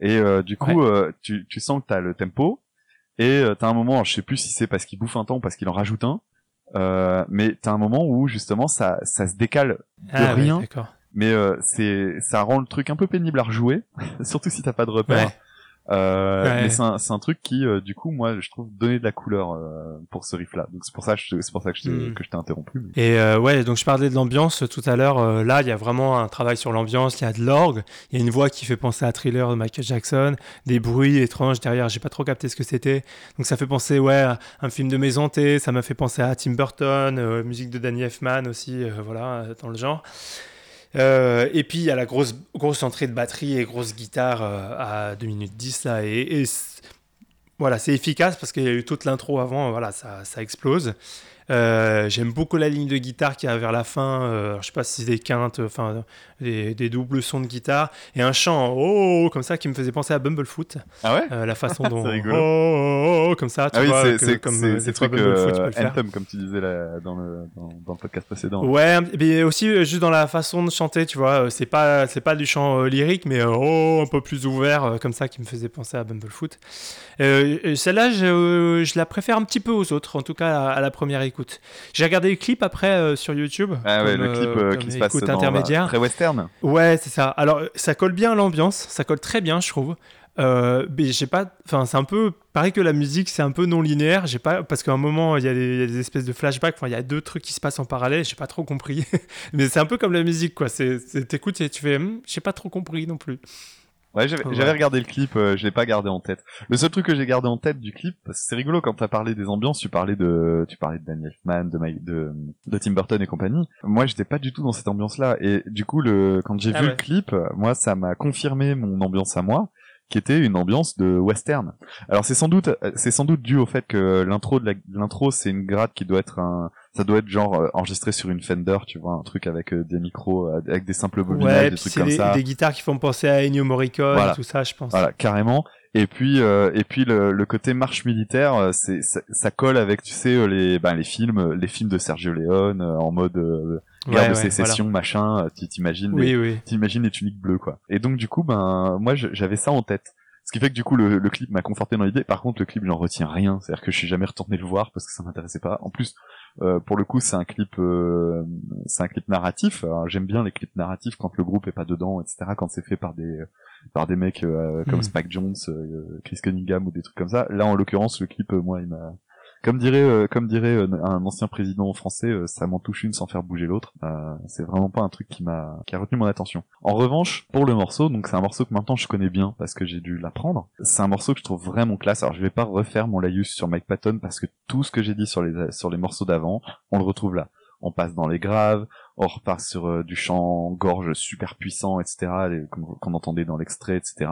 Et du coup, tu tu sens que t'as le tempo. Et t'as un moment, je sais plus si c'est parce qu'il bouffe un temps ou parce qu'il en rajoute un euh, mais t'as un moment où justement ça, ça se décale de ah rien. mais euh, c'est, ça rend le truc un peu pénible à rejouer, surtout si t'as pas de repère. Euh, Mais c'est un, un, truc qui, euh, du coup, moi, je trouve donner de la couleur euh, pour ce riff-là. Donc c'est pour ça, c'est pour ça que je, hmm. que je t'ai interrompu. Et euh, ouais, donc je parlais de l'ambiance tout à l'heure. là, il y a vraiment un travail sur l'ambiance. Il y a de l'orgue. Il y a une voix qui fait penser à Thriller de Michael Jackson. Des bruits étranges derrière. J'ai pas trop capté ce que c'était. Donc ça fait penser, ouais, à un film de maison T. Ça m'a fait penser à Tim Burton, musique de Danny Elfman aussi, voilà, dans le genre. Euh, et puis il y a la grosse, grosse entrée de batterie et grosse guitare euh, à 2 minutes 10 là. Et, et voilà, c'est efficace parce qu'il y a eu toute l'intro avant, voilà, ça, ça explose. Euh, j'aime beaucoup la ligne de guitare qui a vers la fin. Euh, je sais pas si c'est des quintes, enfin des, des, doubles sons de guitare et un chant oh, comme ça qui me faisait penser à Bumblefoot. Ah ouais euh, La façon dont oh, oh, oh, comme ça. Tu ah vois, oui, c'est comme c'est trucs euh, Anthem comme tu disais là, dans, le, dans, dans, le podcast précédent. Ouais, mais aussi juste dans la façon de chanter, tu vois, c'est pas c'est pas du chant lyrique, mais oh un peu plus ouvert comme ça qui me faisait penser à Bumblefoot. Celle-là, je, je, la préfère un petit peu aux autres, en tout cas à, à la première écoute. J'ai regardé le clip après euh, sur YouTube. Ah ouais, le clip euh, qui se passe dans intermédiaire. très western. Ouais, c'est ça. Alors, ça colle bien à l'ambiance, ça colle très bien, je trouve. Euh, mais j'ai pas enfin c'est un peu pareil que la musique c'est un peu non linéaire j'ai pas parce qu'à un moment il y, a des espèces de flashbacks enfin il y a deux trucs qui se passent en parallèle j'ai pas trop compris mais c'est un peu comme la musique quoi c'est t'écoutes et tu fais hmm, j'ai pas trop compris non plus Ouais, j'avais regardé le clip, euh, je l'ai pas gardé en tête. Le seul truc que j'ai gardé en tête du clip, parce que c'est rigolo quand t'as parlé des ambiances, tu parlais de, tu parlais de Daniel Elfman, de, de, de Tim Burton et compagnie. Moi, j'étais pas du tout dans cette ambiance-là, et du coup, le, quand j'ai ah vu le clip, moi, ça m'a confirmé mon ambiance à moi, qui était une ambiance de western. Alors c'est sans doute, c'est sans doute dû au fait que l'intro de l'intro, c'est une gratte qui doit être un, ça doit être genre euh, enregistré sur une Fender, tu vois, un truc avec euh, des micros, euh, avec des simples bobinages, des trucs comme ça. Des guitares qui font penser à Ennio Morricone, tout ça, je pense. Voilà, carrément. Et puis, et puis le, le, côté marche militaire, c'est ça, ça, colle avec, tu sais, les, ben, les films, les films de Sergio Leone en mode guerre de sécession, machin. Tu t'imagines, oui, les, t'imagines les tuniques bleues, quoi. Et donc du coup, ben, moi, j'avais ça en tête. Ce qui fait que du coup le, le clip m'a conforté dans l'idée. Par contre le clip j'en retiens rien, c'est-à-dire que je suis jamais retourné le voir parce que ça m'intéressait pas. En plus euh, pour le coup, c'est un clip, euh, c'est un clip narratif. J'aime bien les clips narratifs quand le groupe est pas dedans, etc. Quand c'est fait par des par des mecs euh, comme mm. Spike Jones, Chris Cunningham ou des trucs comme ça. Là, en l'occurrence, le clip, moi, il m'a comme dirait, euh, comme dirait euh, un ancien président français, euh, ça m'en touche une sans faire bouger l'autre. c'est vraiment pas un truc qui m'a, qui a retenu mon attention. En revanche, pour le morceau, donc c'est un morceau que maintenant je connais bien parce que j'ai dû l'apprendre. C'est un morceau que je trouve vraiment classe. Alors je vais pas refaire mon laïus sur Mike Patton parce que tout ce que j'ai dit sur les sur les morceaux d'avant, on le retrouve là. On passe dans les graves, on repart sur euh, du chant gorge super puissant, etc., qu'on entendait dans l'extrait, etc.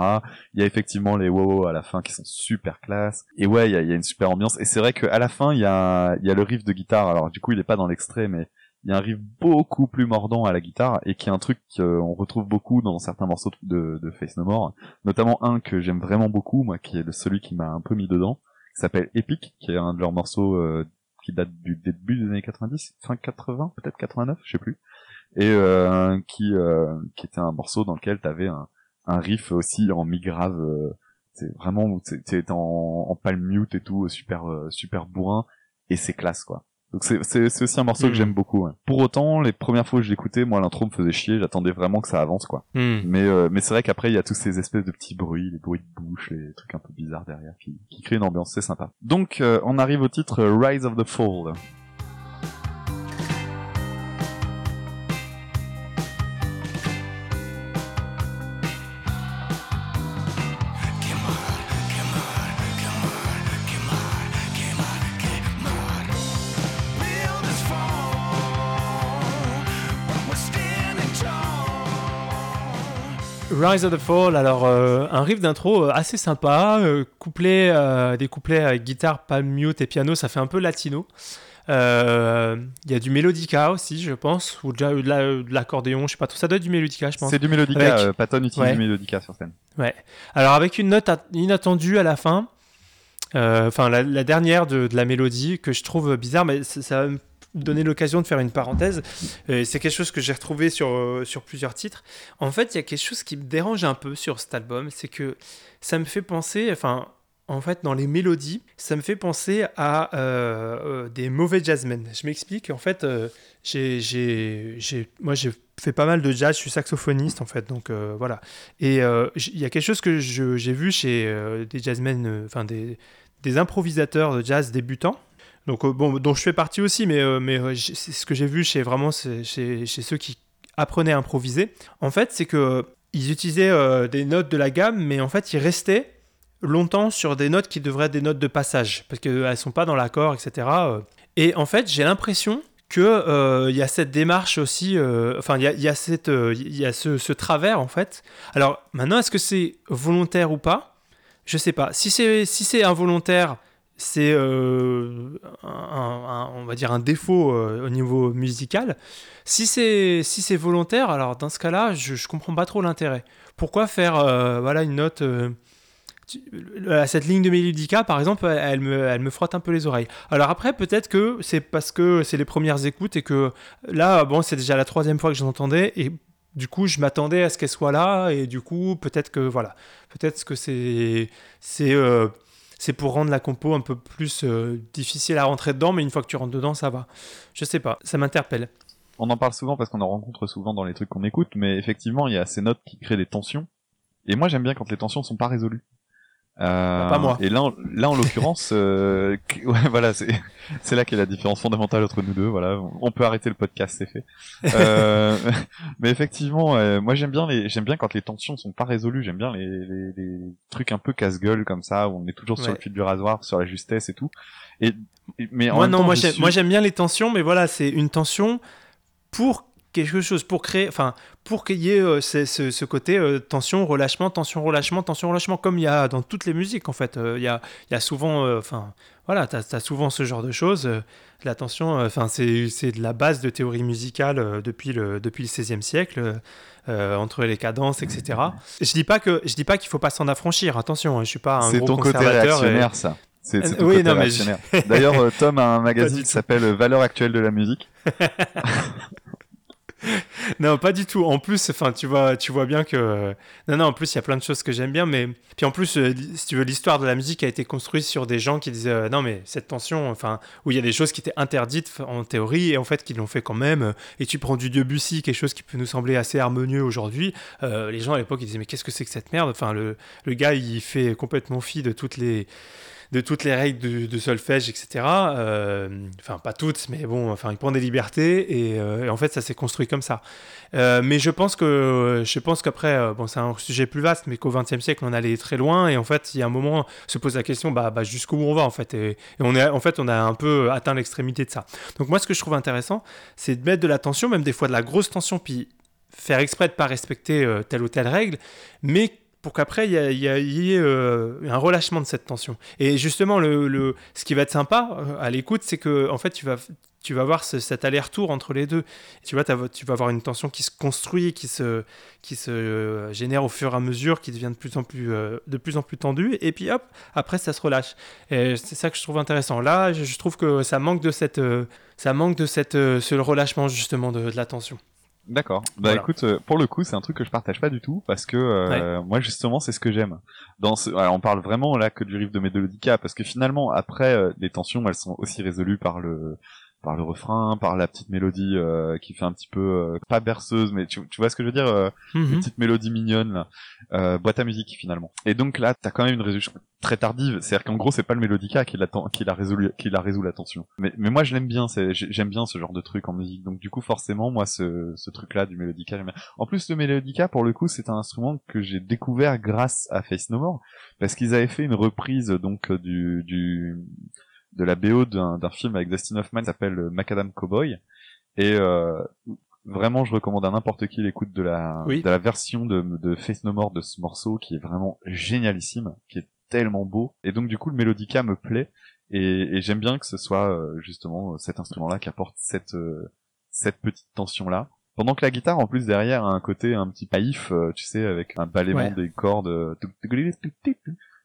Il y a effectivement les wow à la fin qui sont super classe. Et ouais, il y a, une super ambiance. Et c'est vrai qu'à la fin, il y a, y a le riff de guitare. Alors du coup, il est pas dans l'extrait, mais il y a un riff beaucoup plus mordant à la guitare et qui est un truc qu'on retrouve beaucoup dans certains morceaux de, de Face No More, notamment un que j'aime vraiment beaucoup, moi, qui est celui qui m'a un peu mis dedans, qui s'appelle Epic, qui est un de leurs morceaux euh, qui date du début des années 90, fin 80, peut-être 89, je sais plus, et euh, qui euh, qui était un morceau dans lequel t'avais un, riff aussi en mi grave, c'est vraiment t'es en, en palm mute et tout, super super bourrin, et c'est classe quoi. Donc c'est c'est aussi un morceau que hmm. j'aime beaucoup. Pour autant, les premières fois que je l'écoutais, moi l'intro me faisait chier. J'attendais vraiment que ça avance quoi. Hmm. Mais euh, mais c'est vrai qu'après il y a tous ces espèces de petits bruits, les bruits de bouche, les trucs un peu bizarres derrière qui qui créent une ambiance. C'est sympa. Donc euh, on arrive au titre Rise of the Fall. Rise of the Fall, alors euh, un riff d'intro euh, assez sympa, euh, couplé, des couplets avec guitare, palm mute et piano, ça fait un peu latino. Il y a du mélodica aussi, je pense, ou de l'accordéon, je sais pas tout. Ça doit être du mélodica, je pense. C'est du mélodica, Patton utilise du mélodica sur scène. Ouais. Alors avec une note inattendue à la fin, enfin la, dernière de, la mélodie que je trouve bizarre, mais ça, ça donner l'occasion de faire une parenthèse. c'est quelque chose que j'ai retrouvé sur, euh, sur plusieurs titres. En fait, il y a quelque chose qui me dérange un peu sur cet album, c'est que ça me fait penser, enfin, en fait, dans les mélodies, ça me fait penser à euh, euh, des mauvais jazzmen. Je m'explique. En fait, j'ai, j'ai, moi, j'ai fait pas mal de jazz. Je suis saxophoniste, en fait. Donc, voilà. Et il y a quelque chose que j'ai vu chez des jazzmen, enfin, des, des improvisateurs de jazz débutants donc euh, bon, dont je fais partie aussi, mais, euh, mais euh, ce que j'ai vu chez vraiment chez, ceux qui apprenaient à improviser. En fait, c'est que ils utilisaient des notes de la gamme, mais en fait, ils restaient longtemps sur des notes qui devraient être des notes de passage, parce qu'elles ne sont pas dans l'accord, etc. Et en fait, j'ai l'impression qu'il y a cette démarche aussi, enfin, il y a, cette, y a ce, travers, en fait. Alors, maintenant, est-ce que c'est volontaire ou pas? Je sais pas. Si c'est si involontaire, c'est euh, un, on va dire un défaut euh, au niveau musical. Si c'est si c'est volontaire, alors dans ce cas-là, je, je comprends pas trop l'intérêt. Pourquoi faire euh, voilà une note cette ligne de Mélodica, par exemple, elle me, elle me frotte un peu les oreilles. Alors après, peut-être que c'est parce que c'est les premières écoutes et que là, bon, c'est déjà la troisième fois que je l'entendais et du coup, je m'attendais à ce qu'elle soit là et du coup, peut-être que voilà, peut-être que c'est c'est c'est pour rendre la compo un peu plus euh, difficile à rentrer dedans, mais une fois que tu rentres dedans, ça va. Je sais pas, ça m'interpelle. On en parle souvent parce qu'on en rencontre souvent dans les trucs qu'on écoute, mais effectivement, il y a ces notes qui créent des tensions. Et moi, j'aime bien quand les tensions sont pas résolues. Euh, pas moi. Et là, là en l'occurrence, euh, ouais, voilà, c'est là qu'est la différence fondamentale entre nous deux. Voilà, on peut arrêter le podcast, c'est fait. Euh, mais effectivement, euh, moi j'aime bien les, j'aime bien quand les tensions sont pas résolues. J'aime bien les, les, les, trucs un peu casse-gueule comme ça où on est toujours sur le fil du rasoir, sur la justesse et tout. Et mais en moi non, moi j'aime bien les tensions, mais voilà, c'est une tension pour quelque chose pour créer, enfin, pour qu'il y ait euh, ce, ce, côté euh, tension, relâchement, tension, relâchement, tension, relâchement, comme il y a dans toutes les musiques en fait. Euh, il, y a, y a souvent, enfin, voilà, tu as, souvent ce genre de choses. la tension, enfin, c'est de la base de théorie musicale depuis le, depuis le 16e siècle. entre les cadences, etc. Je dis pas que je dis pas qu'il faut pas s'en affranchir. Attention, hein, je suis pas un gros ton côté réactionnaire, ça. C'est oui. D'ailleurs, Tom a un magazine qui s'appelle Valeurs actuelles de la musique. non, pas du tout. En plus, enfin, tu vois, tu vois bien que non, non. En plus, il y a plein de choses que j'aime bien, mais puis en plus, euh, si tu veux, l'histoire de la musique a été construite sur des gens qui disaient euh, non, mais cette tension, enfin, où il y a des choses qui étaient interdites en théorie et en fait qui l'ont fait quand même. Et tu prends du Debussy, quelque chose qui peut nous sembler assez harmonieux aujourd'hui. Euh, les gens à l'époque ils disaient mais qu'est-ce que c'est que cette merde? Enfin, le, le gars il fait complètement fi de toutes les de toutes les règles de, solfège, etc. Enfin, pas toutes, mais bon, enfin, il prend des libertés et, en fait, ça s'est construit comme ça. mais je pense que je pense qu'après, bon, c'est un sujet plus vaste, mais qu'au XXe siècle, on allait très loin et en fait, il y a un moment, se pose la question, bah, bah jusqu'où on va en fait, et, on est, en fait, on a un peu atteint l'extrémité de ça. Donc moi, ce que je trouve intéressant, c'est de mettre de la tension, même des fois de la grosse tension, puis faire exprès de pas respecter euh, telle ou telle règle, mais pour qu'après il y, ait euh, un relâchement de cette tension. Et justement, le, ce qui va être sympa euh, à l'écoute, c'est que en fait tu vas tu vas voir cet aller-retour entre les deux. tu vois, tu vas avoir une tension qui se construit, qui se, qui se génère au fur et à mesure, qui devient de plus en plus, de plus en plus tendue, et puis hop, après ça se relâche. Et c'est ça que je trouve intéressant. Là, je, trouve que ça manque de cette, ça manque de cette, ce relâchement justement de, de la tension. D'accord. Bah écoute, euh, pour le coup, c'est un truc que je partage pas du tout parce que euh, moi justement, c'est ce que j'aime. Dans ce... on parle vraiment là que du riff de Melodica parce que finalement, après, euh, les tensions, elles sont aussi résolues par le par le refrain, par la petite mélodie euh, qui fait un petit peu euh, pas berceuse, mais tu, tu, vois ce que je veux dire, euh, une mhm. petite mélodie mignonne, là, boîte à musique finalement. Et donc là, t'as quand même une résolution très tardive, c'est-à-dire qu'en gros, c'est pas le mélodica qui l'a qui l'a résolu, qui l'a résolu la tension. Mais, mais moi, je l'aime bien, c'est, j'aime bien ce genre de truc en musique. Donc du coup, forcément, moi, ce, ce truc-là du mélodica, j'aime bien. En plus, le mélodica, pour le coup, c'est un instrument que j'ai découvert grâce à Face No More, parce qu'ils avaient fait une reprise donc du du de la BO d'un film avec Dustin Hoffman qui s'appelle euh, Macadam Cowboy. Et euh, vraiment, je recommande à n'importe qui l'écoute de la, de la version de, de Face No More de ce morceau qui est vraiment génialissime, qui est tellement beau. Et donc du coup, le mélodica me plaît. Et, et j'aime bien que ce soit euh, justement cet instrument-là qui apporte cette, cette petite tension-là. Pendant que la guitare, en plus, derrière, a un côté un petit païf, tu sais, avec un balayement des cordes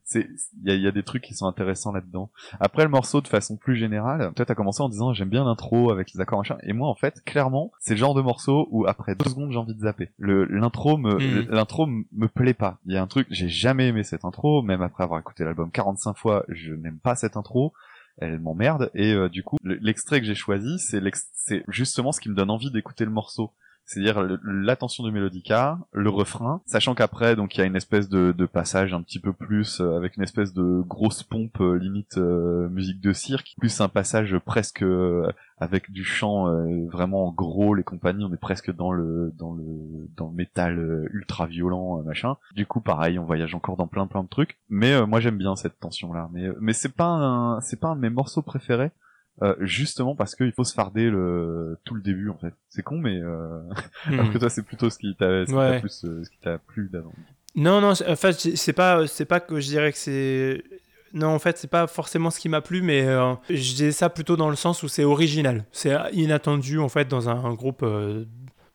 c'est il y a, des trucs qui sont intéressants là-dedans. Après le morceau de façon plus générale, toi t'as commencé en disant j'aime bien l'intro avec les accords machin et moi en fait clairement c'est le genre de morceau où après deux secondes j'ai envie de zapper. Le l'intro me hmm. l'intro me plaît pas. Il y a un truc j'ai jamais aimé cette intro même après avoir écouté l'album 45 fois je n'aime pas cette intro elle m'emmerde et euh, du coup l'extrait que j'ai choisi c'est c'est justement ce qui me donne envie d'écouter le morceau c'est-à-dire l'attention de Melodica, le refrain, sachant qu'après donc il y a une espèce de, de, passage un petit peu plus euh, avec une espèce de grosse pompe euh, limite euh, musique de cirque, plus un passage presque avec du chant vraiment gros les compagnies, on est presque dans le dans le dans le métal ultra violent machin. Du coup pareil, on voyage encore dans plein plein de trucs, mais moi j'aime bien cette tension là, mais mais c'est pas c'est pas un de mes morceaux préférés euh, justement parce qu'il faut se farder le tout le début en fait. C'est con mais euh... alors que toi c'est plutôt ce qui t'a plus euh, ce qui t'a plu d'avant. Non non, en fait c'est pas c'est pas que je dirais que c'est non, en fait, c'est pas forcément ce qui m'a plu, mais euh, je dis ça plutôt dans le sens où c'est original. C'est inattendu, en fait, dans un, groupe de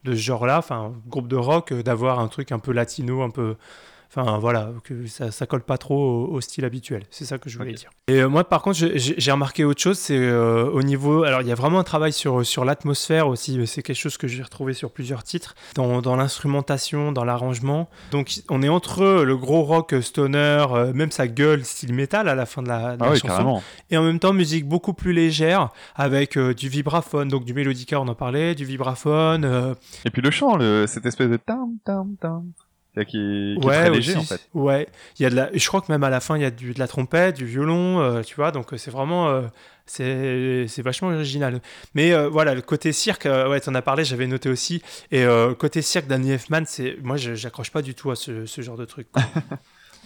ce genre-là, enfin, groupe de rock, d'avoir un truc un peu latino, un peu, Enfin voilà, que ça, ça colle pas trop au, style habituel. C'est ça que je voulais dire. Et euh, moi par contre, j'ai remarqué autre chose, c'est euh, au niveau. Alors il y a vraiment un travail sur, sur l'atmosphère aussi. C'est quelque chose que j'ai retrouvé sur plusieurs titres, dans, dans l'instrumentation, dans l'arrangement. Donc on est entre le gros rock stoner, euh, même sa gueule style métal à la fin de la, ah chanson, et en même temps musique beaucoup plus légère avec du vibraphone, donc du mélodica on en parlait, du vibraphone. Et puis le chant, le, cette espèce de tam tam tam qui, qui ouais, est très léger en fait. Ouais, il y a de la, je crois que même à la fin il y a du, de la trompette, du violon, euh, tu vois, donc euh, c'est vraiment, euh, c'est, vachement original. Mais voilà, le côté cirque, ouais, en as parlé, j'avais noté aussi, et côté cirque d'Annie Elfman, c'est, moi j'accroche pas du tout à ce, ce genre de truc.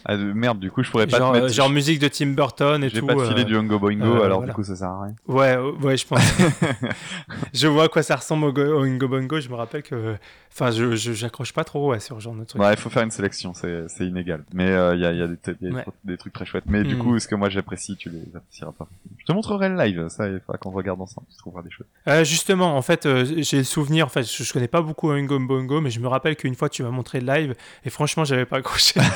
Ah, merde, du coup, je pourrais pas genre, te mettre... genre musique de Tim Burton et tout. Je vais pas filer du Hungo Boingo, alors du coup, ça sert à rien. Ouais, ouais, je pense. je vois à quoi ça ressemble au, Hungo Boingo. Je me rappelle que Enfin, je j'accroche pas trop ouais, sur ce genre de truc. Ouais, il faut faire une sélection, c'est c'est inégal. Mais il euh, y a, y a des, des, trucs très chouettes. Mais du mm. coup, ce que moi j'apprécie, tu les apprécieras pas. Je te montrerai le live, ça, il faudra qu'on regarde ensemble, tu trouveras des choses. Euh, justement, en fait, euh, j'ai le souvenir, en fait, je, je connais pas beaucoup Oingo Bongo, mais je me rappelle qu'une fois tu m'as montré le live, et franchement, j'avais pas accroché.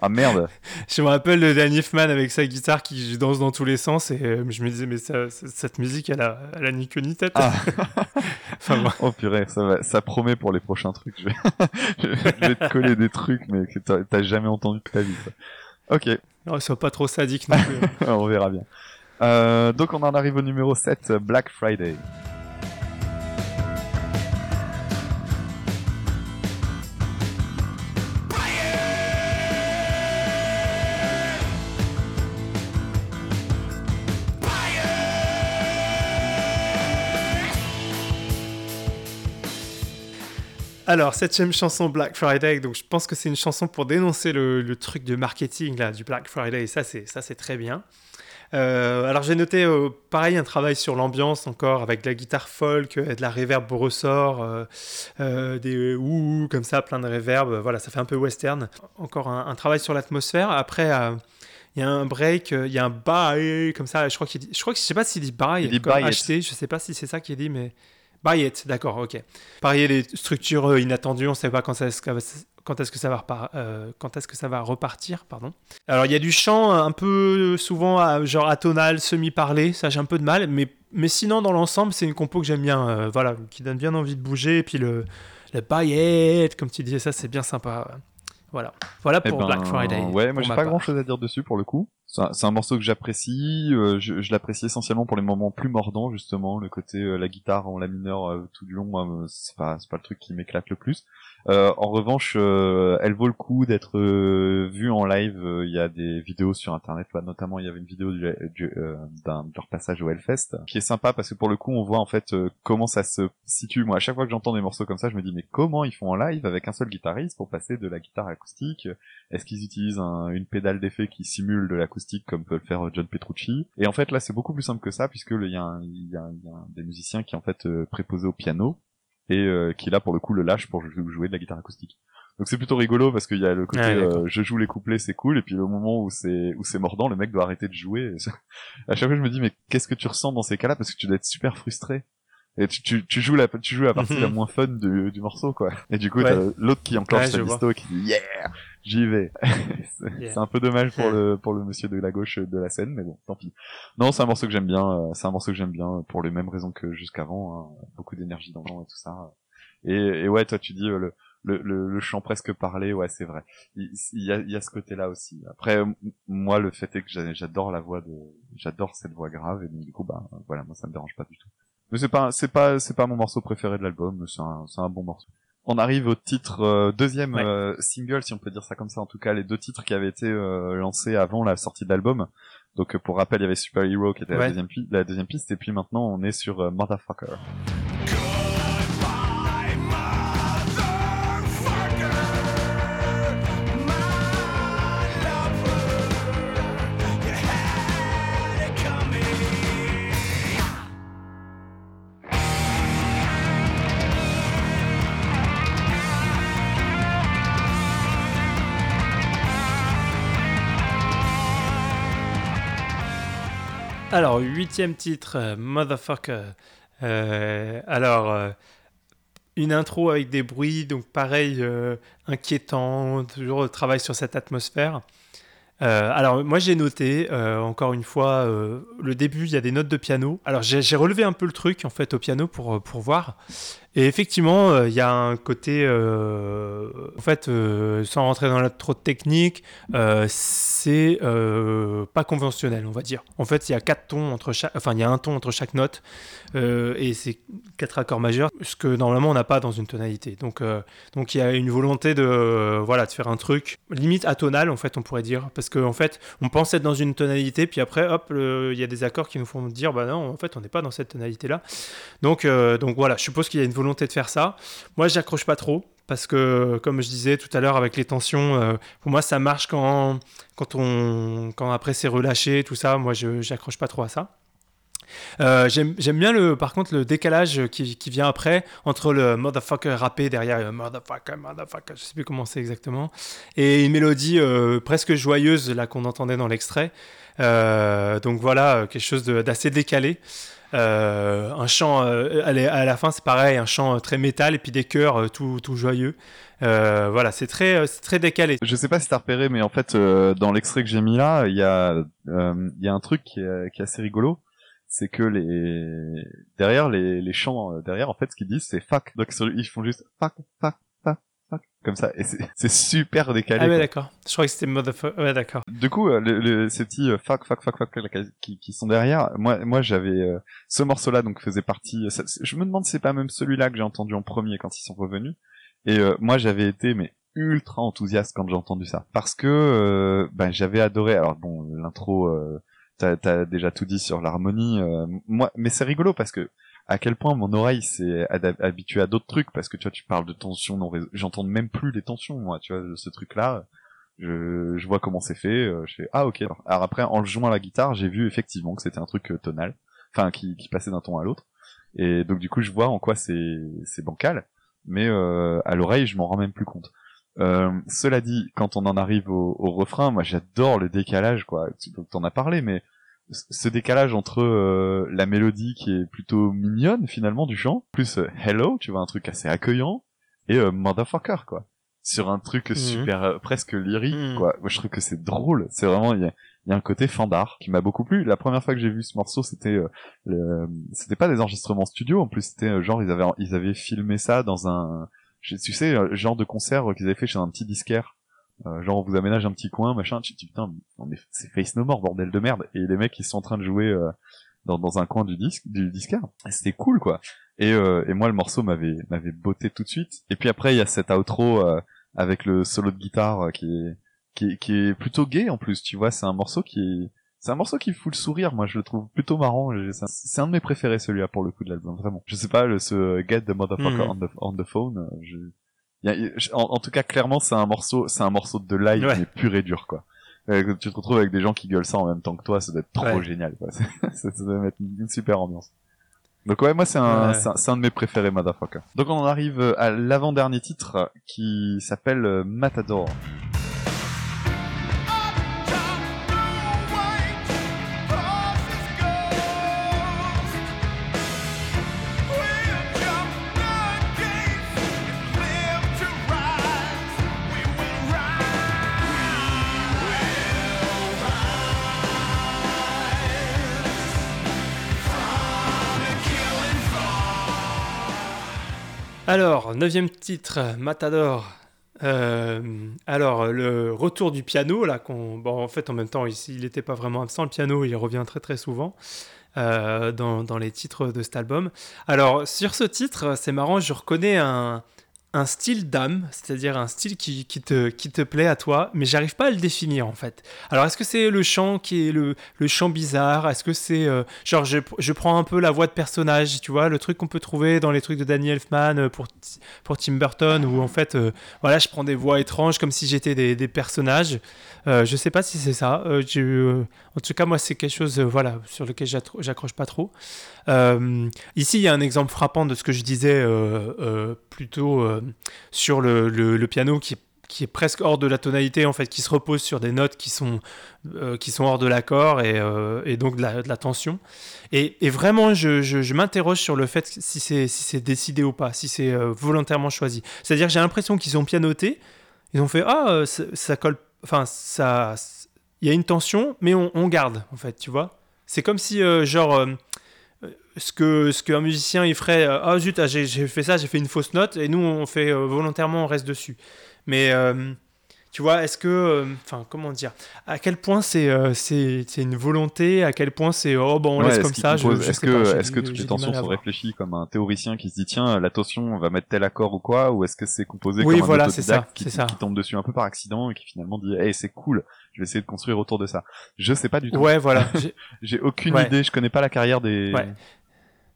Ah merde Je me rappelle de Danny Elfman avec sa guitare qui danse dans tous les sens, et je me disais, mais ça, cette musique, elle a, elle a ni queue ni tête. Ah. enfin, Oh purée, ça, va, ça promet pour les prochains trucs. Je vais, je vais te coller des trucs, mais que t'as jamais entendu de ta vie. Ok. Non, sois pas trop sadique non plus. On verra bien. Euh, donc on en arrive au numéro 7, Black Friday. Alors, septième chanson Black Friday, donc je pense que c'est une chanson pour dénoncer le, truc de marketing là, du Black Friday, ça c'est, ça c'est très bien. Euh, alors j'ai noté euh, pareil un travail sur l'ambiance encore avec de la guitare folk, de la reverb au ressort, des ouh comme ça, plein de reverb. Voilà, ça fait un peu western. Encore un, travail sur l'atmosphère. Après, il y a un break, il y a un bye comme ça. Je crois qu'il, je crois que je sais pas s'il dit bye, il comme acheter. Je sais pas si c'est ça qui est dit, mais It, d'accord, ok. Parier les structures euh, inattendues, on ne sait pas quand est-ce que, ça va euh, repartir, pardon. Alors il y a du chant un peu souvent genre atonal, semi-parlé, ça j'ai un peu de mal, mais sinon dans l'ensemble c'est une compo que j'aime bien, euh, voilà, qui donne bien envie de bouger, et puis le le comme tu disais, ça c'est bien sympa. Voilà, voilà eh pour Black ben, Friday. Ouais, moi j'ai pas grand chose à dire dessus pour le coup. C'est un, morceau que j'apprécie. Euh, je, je l'apprécie essentiellement pour les moments plus mordants justement, le côté euh, la guitare en la mineur euh, tout du long. c'est pas c'est pas le truc qui m'éclate le plus. Euh, en revanche, euh, elle vaut le coup d'être euh, vue en live. Il y a des vidéos sur internet, notamment il y avait une vidéo d'un de leur passage au Hellfest, qui est sympa parce que pour le coup on voit en fait comment ça se situe. Moi, à chaque fois que j'entends des morceaux comme ça, je me dis mais comment ils font en live avec un seul guitariste pour passer de la guitare acoustique? Est-ce qu'ils utilisent une pédale d'effet qui simule de l'acoustique comme peut le faire John Petrucci? Et en fait là, c'est beaucoup plus simple que ça puisque il y, y a des musiciens qui en fait préposés au piano et euh, qui là pour le coup le lâche pour jouer de la guitare acoustique. Donc c'est plutôt rigolo parce qu'il y a le côté euh, je joue les couplets c'est cool et puis le moment où c'est où c'est mordant le mec doit arrêter de jouer. à chaque fois je me dis mais qu'est-ce que tu ressens dans ces cas-là? Parce que tu dois être super frustré. Et tu, tu, tu joues la tu joues la partie la moins fun du, du morceau quoi. Et du coup t'as l'autre qui enclenche sa disto qui dit yeah j'y vais. c'est un peu dommage pour le pour le monsieur de la gauche de la scène, mais bon, tant pis. Non, c'est un morceau que j'aime bien. Euh, c'est un morceau que j'aime bien pour les mêmes raisons que jusqu'avant. Hein. Beaucoup d'énergie dans le et tout ça. Et, et ouais, toi tu dis euh, le le, le, chant presque parlé, ouais, c'est vrai. Il, y, a, il y a ce côté-là aussi. Après, moi, le fait est que j'adore la voix de, j'adore cette voix grave, et donc du coup, bah, voilà, moi, ça me dérange pas du tout. Mais c'est pas, c'est pas, c'est pas mon morceau préféré de l'album. C'est un, c'est un bon morceau on arrive au titre euh, deuxième euh, single, si on peut dire ça comme ça. En tout cas, les deux titres qui avaient été euh, lancés avant la sortie de l'album. Donc, pour rappel, il y avait Super Hero qui était la, deuxième la deuxième piste, et puis maintenant, on est sur Motherfucker. Alors, huitième titre, euh, Motherfucker. Euh, alors, euh, une intro avec des bruits, donc pareil, inquiétant, toujours travail sur cette atmosphère. alors moi j'ai noté encore une fois le début il y a des notes de piano. Alors j'ai relevé un peu le truc en fait au piano pour voir et effectivement, euh, il y a un côté, euh, en fait, euh, sans rentrer dans la trop technique, c'est pas conventionnel, on va dire. En fait, il y a quatre tons entre chaque, enfin, il y a un ton entre chaque note, et c'est quatre accords majeurs, ce que normalement on n'a pas dans une tonalité. Donc, donc il y a une volonté de, voilà, de faire un truc limite atonal, en fait, on pourrait dire, parce qu'en en fait, on pense être dans une tonalité, puis après, hop, il y a des accords qui nous font dire, bah non, en fait, on n'est pas dans cette tonalité-là. Donc, donc voilà, je suppose qu'il y a une volonté volonté de faire ça. Moi, j'accroche pas trop parce que, comme je disais tout à l'heure avec les tensions, euh, pour moi, ça marche quand, quand, on, quand après c'est relâché, tout ça. Moi, je j'accroche pas trop à ça. Euh, j'aime bien le, par contre le décalage qui, qui, vient après entre le motherfucker rappé derrière le motherfucker, motherfucker, je sais plus comment c'est exactement, et une mélodie euh, presque joyeuse là qu'on entendait dans l'extrait. donc voilà, quelque chose d'assez décalé. Euh, un chant, euh, à la fin, c'est pareil, un chant euh, très métal et puis des chœurs tout, tout joyeux. voilà, c'est très, très décalé. Je sais pas si t'as repéré, mais en fait, dans l'extrait que j'ai mis là, il y a, il y a un truc qui est, qui est assez rigolo c'est que les derrière les, les chants derrière en fait ce qu'ils disent c'est fuck donc ils font juste fuck fuck comme ça et c'est super décalé. Ah ouais d'accord. Je crois que c'était motherfucker. Ouais d'accord. Du coup euh, le, le, ces petits euh, fuck fuck fuck fuck qui, qui sont derrière, moi moi j'avais euh, ce morceau là donc faisait partie. je me demande si c'est pas même celui-là que j'ai entendu en premier quand ils sont revenus. Et moi j'avais été mais ultra enthousiaste quand j'ai entendu ça parce que ben j'avais adoré. Alors bon l'intro. T'as as déjà tout dit sur l'harmonie, moi, mais c'est rigolo parce que à quel point mon oreille s'est habituée à d'autres trucs parce que tu vois, tu parles de tension non j'entends même plus les tensions moi, tu vois, ce truc-là. Je, je vois comment c'est fait, euh, je fais ah ok. Alors après en le jouant à la guitare, j'ai vu effectivement que c'était un truc euh, tonal, enfin qui, qui passait d'un ton à l'autre. Et donc du coup je vois en quoi c'est c'est bancal, mais euh, à l'oreille je m'en rends même plus compte. Euh, cela dit, quand on en arrive au, au refrain, moi j'adore le décalage quoi. Tu en as parlé, mais ce décalage entre euh, la mélodie qui est plutôt mignonne finalement du chant, plus euh, Hello, tu vois un truc assez accueillant, et euh, Motherfucker quoi, sur un truc mhm. super presque lyrique mhm. quoi. Moi je trouve que c'est drôle, c'est vraiment il y a, y a, un côté fandard qui m'a beaucoup plu. La première fois que j'ai vu ce morceau, c'était c'était pas des enregistrements studio, en plus c'était genre ils avaient ils avaient filmé ça dans un tu sais genre de concert qu'ils avaient fait chez un petit disquaire euh, genre on vous aménage un petit coin, machin, tu dis putain, c'est Face No More, bordel de merde. Et les mecs ils sont en train de jouer euh, dans, dans un coin du disque, du disquaire. C'était cool quoi. Et, euh, et moi le morceau m'avait m'avait botté tout de suite. Et puis après il y a cet outro avec le solo de guitare qui est qui est, qui est plutôt gay en plus, tu vois, c'est un morceau qui est c'est un morceau qui fout le sourire, moi je le trouve plutôt marrant. C'est un de mes préférés celui-là pour le coup de l'album, vraiment. Je sais pas, le, ce Get the Motherfucker hmm. on, the, on the Phone, je, en, tout cas, clairement, c'est un morceau, c'est un morceau de live mais pur et dur, quoi. Euh, tu te retrouves avec des gens qui gueulent ça en même temps que toi, ça doit être trop génial, quoi. ça, doit mettre une, super ambiance. Donc ouais, moi c'est un, c'est un, de mes préférés, Motherfucker. Donc on arrive à l'avant-dernier titre qui s'appelle euh, Matador. Alors, neuvième titre, Matador. Euh, alors, le retour du piano, là, bon, en fait, en même temps, il n'était pas vraiment absent, le piano, il revient très très souvent euh, dans, dans, les titres de cet album. Alors, sur ce titre, c'est marrant, je reconnais un, un style d'âme, c'est-à-dire un style qui, te, qui te plaît à toi, mais j'arrive pas à le définir en fait. Alors est-ce que c'est le chant qui est le, le chant bizarre? Est-ce que c'est euh, genre je, je, prends un peu la voix de personnage, tu vois, le truc qu'on peut trouver dans les trucs de Danny Elfman euh, pour, pour Tim Burton, où en fait, euh, voilà, je prends des voix étranges comme si j'étais des, des, personnages. je sais pas si c'est ça. En tout cas, moi, c'est quelque chose, voilà, sur lequel j'accroche pas trop. ici, il y a un exemple frappant de ce que je disais plutôt sur le, piano qui, est presque hors de la tonalité, en fait, qui se repose sur des notes qui sont, euh, hors de l'accord et, euh, donc de la, tension. Et, vraiment, je, m'interroge sur le fait si c'est décidé ou pas, si c'est euh, volontairement choisi. C'est-à-dire j'ai l'impression qu'ils ont pianoté, ils ont fait Ah, ça, colle, enfin, ça. Il y a une tension, mais on, garde, en fait, tu vois. C'est comme si, genre ce que ce qu'un musicien il ferait euh, ah zut ah, j'ai fait ça j'ai fait une fausse note et nous on fait euh, volontairement on reste dessus mais euh, tu vois est-ce que enfin comment dire à quel point c'est c'est une volonté à quel point c'est oh bon on laisse comme ça est-ce que est-ce que toutes les tensions sont réfléchies comme un théoricien qui se dit tiens la tension on va mettre tel accord ou quoi ou est-ce que c'est composé comme un ça, qui, qui, tombe dessus un peu par accident et qui finalement dit hey c'est cool je vais essayer de construire autour de ça. Je sais pas du tout. Ouais voilà j'ai aucune idée je connais pas la carrière des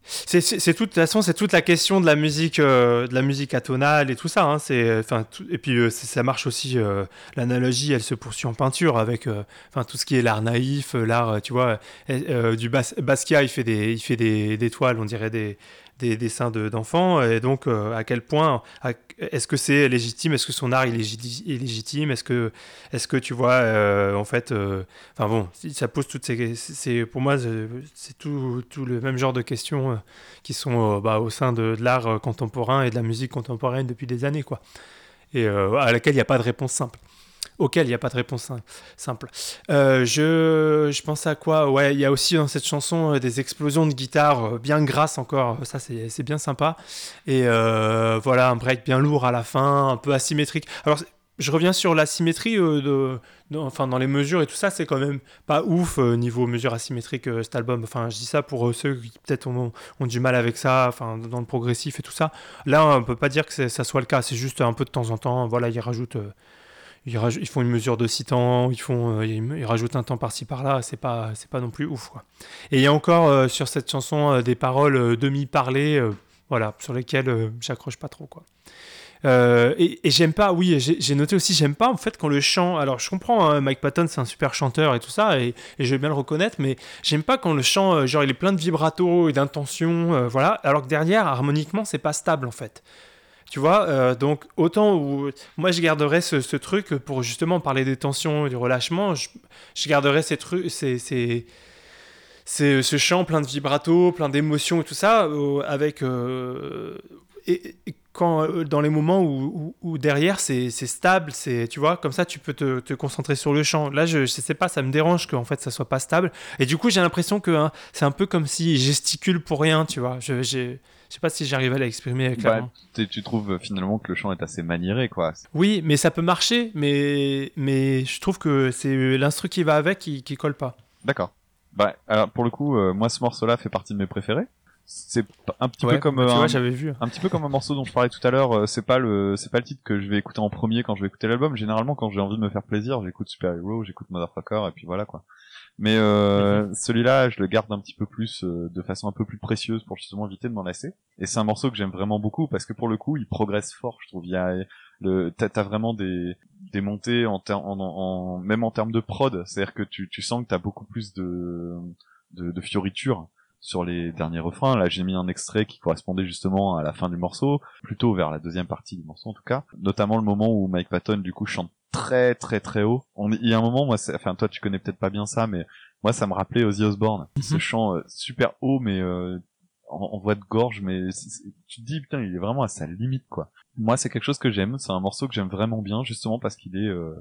c'est toute de façon c'est toute la question de la musique euh, de la musique atonale et tout ça hein, c'est enfin et puis euh, ça marche aussi euh, l'analogie elle se poursuit en peinture avec enfin tout ce qui est l'art naïf l'art tu vois du Bas Basquiat il fait des il fait des, toiles on dirait des des dessins d'enfants et donc euh, à quel point est-ce que c'est légitime? Est-ce que son art est, légitime? Est-ce que est-ce que tu vois euh, en fait euh, enfin bon ça pose toutes ces c'est pour moi c'est tout, tout, le même genre de questions qui sont bah, au sein de, de l'art contemporain et de la musique contemporaine depuis des années quoi. Et à laquelle il n'y a pas de réponse simple auquel il n'y a pas de réponse simple. Euh, je, je pense à quoi? Ouais, il y a aussi dans cette chanson euh, des explosions de guitare euh, bien grasses encore, ça c'est bien sympa. Et voilà, un break bien lourd à la fin, un peu asymétrique. Alors, je reviens sur la symétrie de, enfin dans les mesures et tout ça, c'est quand même pas ouf niveau mesure asymétrique cet album. Enfin, je dis ça pour ceux qui peut-être ont, ont, du mal avec ça, enfin dans le progressif et tout ça. Là, on peut pas dire que ça soit le cas. C'est juste un peu de temps en temps. Voilà, il rajoute ils, font une mesure de six temps, ils, font, ils, rajoutent un temps par-ci par-là, c'est pas, c'est pas non plus ouf. Quoi. Et il y a encore sur cette chanson des paroles demi-parlées, voilà, sur lesquelles j'accroche pas trop. Quoi. Euh, et, j'aime pas, oui, j'ai noté aussi, j'aime pas en fait quand le chant. Alors je comprends, hein, Mike Patton c'est un super chanteur et tout ça, et, je vais bien le reconnaître, mais j'aime pas quand le chant, euh, genre il est plein de vibrato et d'intention, euh, voilà, alors que derrière, harmoniquement, c'est pas stable en fait. Tu vois, donc autant où moi je garderais ce, truc pour justement parler des tensions et du relâchement, je, garderais ces trucs, ces, ces ce chant plein de vibrato, plein d'émotions et tout ça, avec et, quand, euh, dans les moments où, derrière c'est stable, c'est tu vois, comme ça tu peux te, concentrer sur le chant. Là, je, je sais pas, ça me dérange qu'en fait ça soit pas stable. Et du coup, j'ai l'impression que hein, c'est un peu comme si gesticule pour rien, tu vois. Je, je sais pas si j'arrive à l'exprimer clairement. Bah, tu trouves euh, finalement que le chant est assez maniéré, quoi. Oui, mais ça peut marcher, mais, mais je trouve que c'est l'instru qui va avec qui, qui colle pas. D'accord. Bah, alors pour le coup, euh, moi ce morceau-là fait partie de mes préférés c'est un petit peu comme bah, un, vu. un petit peu comme un morceau dont je parlais tout à l'heure euh, c'est pas le c'est pas le titre que je vais écouter en premier quand je vais écouter l'album généralement quand j'ai envie de me faire plaisir j'écoute Super Hero j'écoute Motherfucker et puis voilà quoi mais euh, mhm. celui-là je le garde un petit peu plus euh, de façon un peu plus précieuse pour justement éviter de m'en lasser et c'est un morceau que j'aime vraiment beaucoup parce que pour le coup il progresse fort je trouve il y a le t'as vraiment des des montées en, en, en, même en termes de prod c'est-à-dire que tu tu sens que t'as beaucoup plus de de, de fioritures sur les derniers refrains. Là, j'ai mis un extrait qui correspondait justement à la fin du morceau, plutôt vers la deuxième partie du morceau en tout cas. Notamment le moment où Mike Patton du coup chante très très très haut. On, il y a un moment, moi, enfin toi tu connais peut-être pas bien ça, mais moi ça me rappelait Ozzy Osbourne. Mhm. Ce chant euh, super haut, mais euh, en, voix de gorge, mais tu te dis putain, il est vraiment à sa limite quoi. Moi, c'est quelque chose que j'aime. C'est un morceau que j'aime vraiment bien, justement parce qu'il est euh,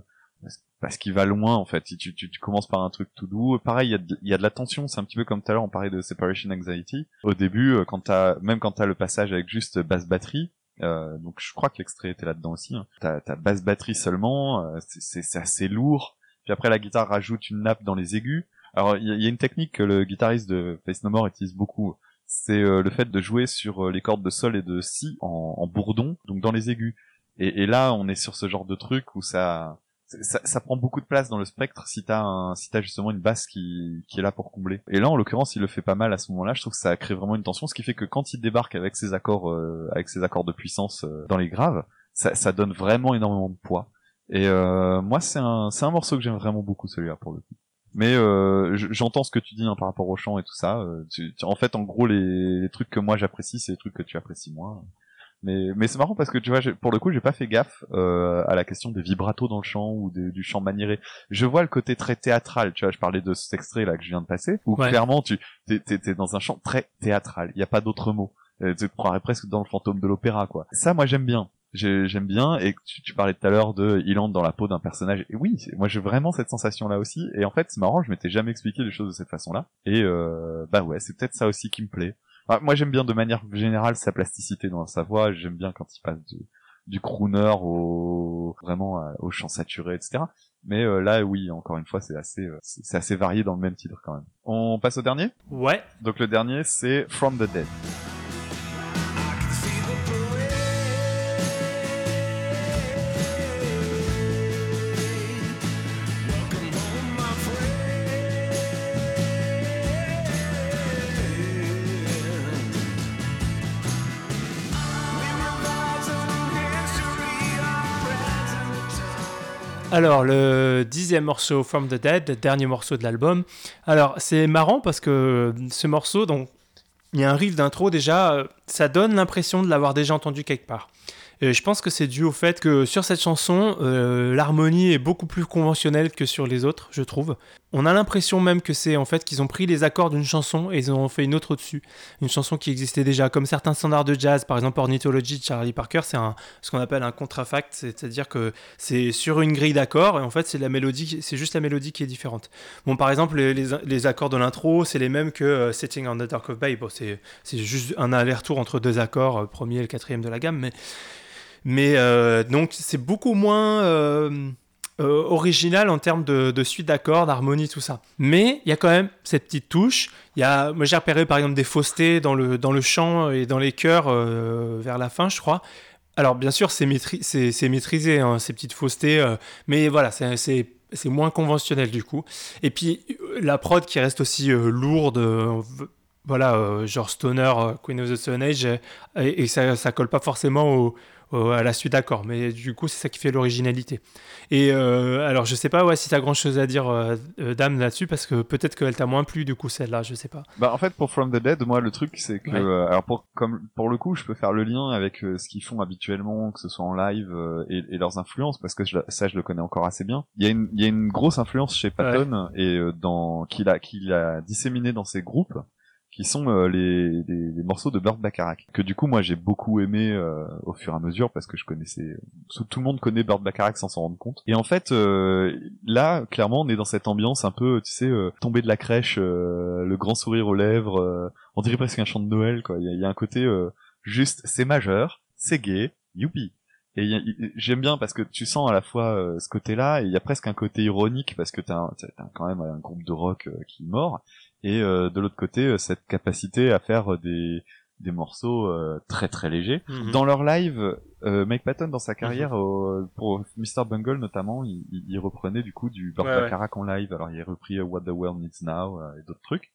parce qu'il va loin en fait. Tu, tu, tu, commences par un truc tout doux. Pareil, il y a de, y a de la tension. C'est un petit peu comme tout à l'heure on parlait de separation anxiety. Au début, euh, quand t'as même quand t'as le passage avec juste basse batterie. Euh, donc je crois que l'extrait était là-dedans aussi. Hein. T'as, t'as basse batterie seulement. Euh, c'est, c'est assez lourd. Puis après la guitare rajoute une nappe dans les aigus. Alors il y, a une technique que le guitariste de Face No More utilise beaucoup. C'est euh, le fait de jouer sur les cordes de sol et de si en, en bourdon, donc dans les aigus. Et, et là, on est sur ce genre de truc où ça, ça, ça, prend beaucoup de place dans le spectre si t'as un, si t'as justement une basse qui, qui est là pour combler. Et là, en l'occurrence, il le fait pas mal à ce moment-là. Je trouve que ça crée vraiment une tension, ce qui fait que quand il débarque avec ses accords, euh, avec ses accords de puissance euh, dans les graves, ça, ça donne vraiment énormément de poids. Et euh, moi, c'est un, c'est un morceau que j'aime vraiment beaucoup celui-là pour le coup. Mais j'entends ce que tu dis hein, par rapport au chant et tout ça. en fait, en gros, les, les trucs que moi j'apprécie, c'est les trucs que tu apprécies moins. Mais, mais c'est marrant parce que tu vois, pour le coup, j'ai pas fait gaffe euh, à la question des vibratos dans le chant ou du chant maniéré. Je vois le côté très théâtral. Tu vois, je parlais de cet extrait là que je viens de passer, où clairement tu t'es, t'es, dans un chant très théâtral. Il y a pas d'autre mot. Euh, tu te croirais presque dans le fantôme de l'opéra, quoi. Ça, moi, j'aime bien. J'aime bien. Et tu, tu parlais tout à l'heure de il entre dans la peau d'un personnage. Et oui, moi, j'ai vraiment cette sensation là aussi. Et en fait, c'est marrant, je m'étais jamais expliqué les choses de cette façon-là. Et euh, bah ouais, c'est peut-être ça aussi qui me plaît moi j'aime bien de manière générale sa plasticité dans sa voix, j'aime bien quand il passe du crooner au vraiment euh, au chant saturé, etc. Mais euh, là, oui, encore une fois, c'est assez, euh, c'est assez varié dans le même titre quand même. On passe au dernier? Ouais. Donc le dernier, c'est From the Dead. Alors, le dixième morceau, From the Dead, le dernier morceau de l'album. Alors, c'est marrant parce que ce morceau, donc, il y a un riff d'intro déjà, euh, ça donne l'impression de l'avoir déjà entendu quelque part. Et je pense que c'est dû au fait que sur cette chanson, euh, l'harmonie est beaucoup plus conventionnelle que sur les autres, je trouve. On a l'impression même que c'est en fait qu'ils ont pris les accords d'une chanson et ils ont fait une autre dessus. Une chanson qui existait déjà, comme certains standards de jazz, par exemple Ornithology de Charlie Parker, c'est ce qu'on appelle un contrafact, c'est-à-dire que c'est sur une grille d'accords et en fait c'est juste la mélodie qui est différente. Bon, par exemple, les, accords de l'intro, c'est les mêmes que euh, Sitting on the Dark of Bay. C'est juste un aller-retour entre deux accords, euh, premier et le quatrième de la gamme, mais mais euh, donc c'est beaucoup moins euh, euh, original en termes de, suite d'accords, d'harmonie, tout ça. Mais il y a quand même cette petite touche. Y a, moi j'ai repéré par exemple des faussetés dans le, dans le chant et dans les chœurs vers la fin, je crois. Alors bien sûr, c'est maîtrisé, hein, ces petites faussetés, mais voilà, c'est moins conventionnel du coup. Et puis la prod qui reste aussi lourde, voilà, genre Stoner, Queen of the Stone Age, et, et ça, ça colle pas forcément au, à la suite d'accord. Mais du coup, c'est ça qui fait l'originalité. Et euh, alors, je sais pas ouais, si tu as grand chose à dire, euh, euh, Dame, là-dessus, parce que peut-être qu'elle t'a moins plu, du coup, celle-là, je sais pas. Bah, en fait, pour From the Dead, moi, le truc, c'est que, alors, pour, comme, pour le coup, je peux faire le lien avec ce qu'ils font habituellement, que ce soit en live, et, et, leurs influences, parce que ça, je le connais encore assez bien. Il y a une, il y a une grosse influence chez Patton, et dans, qu'il a, qu'il a disséminé dans ses groupes qui sont euh, les, les, morceaux de Burt Bacharach que du coup moi j'ai beaucoup aimé euh, au fur et à mesure parce que je connaissais tout le monde connaît Burt Bacharach sans s'en rendre compte. Et en fait euh, là clairement on est dans cette ambiance un peu tu sais tomber de la crèche le grand sourire aux lèvres on dirait presque un chant de Noël quoi. Il y a, un côté juste c'est majeur c'est gay youpi. Et j'aime bien parce que tu sens à la fois ce côté-là, et il y a presque un côté ironique parce que t'as, as quand même un groupe de rock qui est et euh, de l'autre côté euh, cette capacité à faire euh, des des morceaux très très légers. Mhm. Dans leur live, Mike Patton dans sa mhm. carrière pour Mr Bungle notamment, il, il, reprenait du coup du Burt ouais, en live. Alors il a repris What the World Needs Now et d'autres trucs.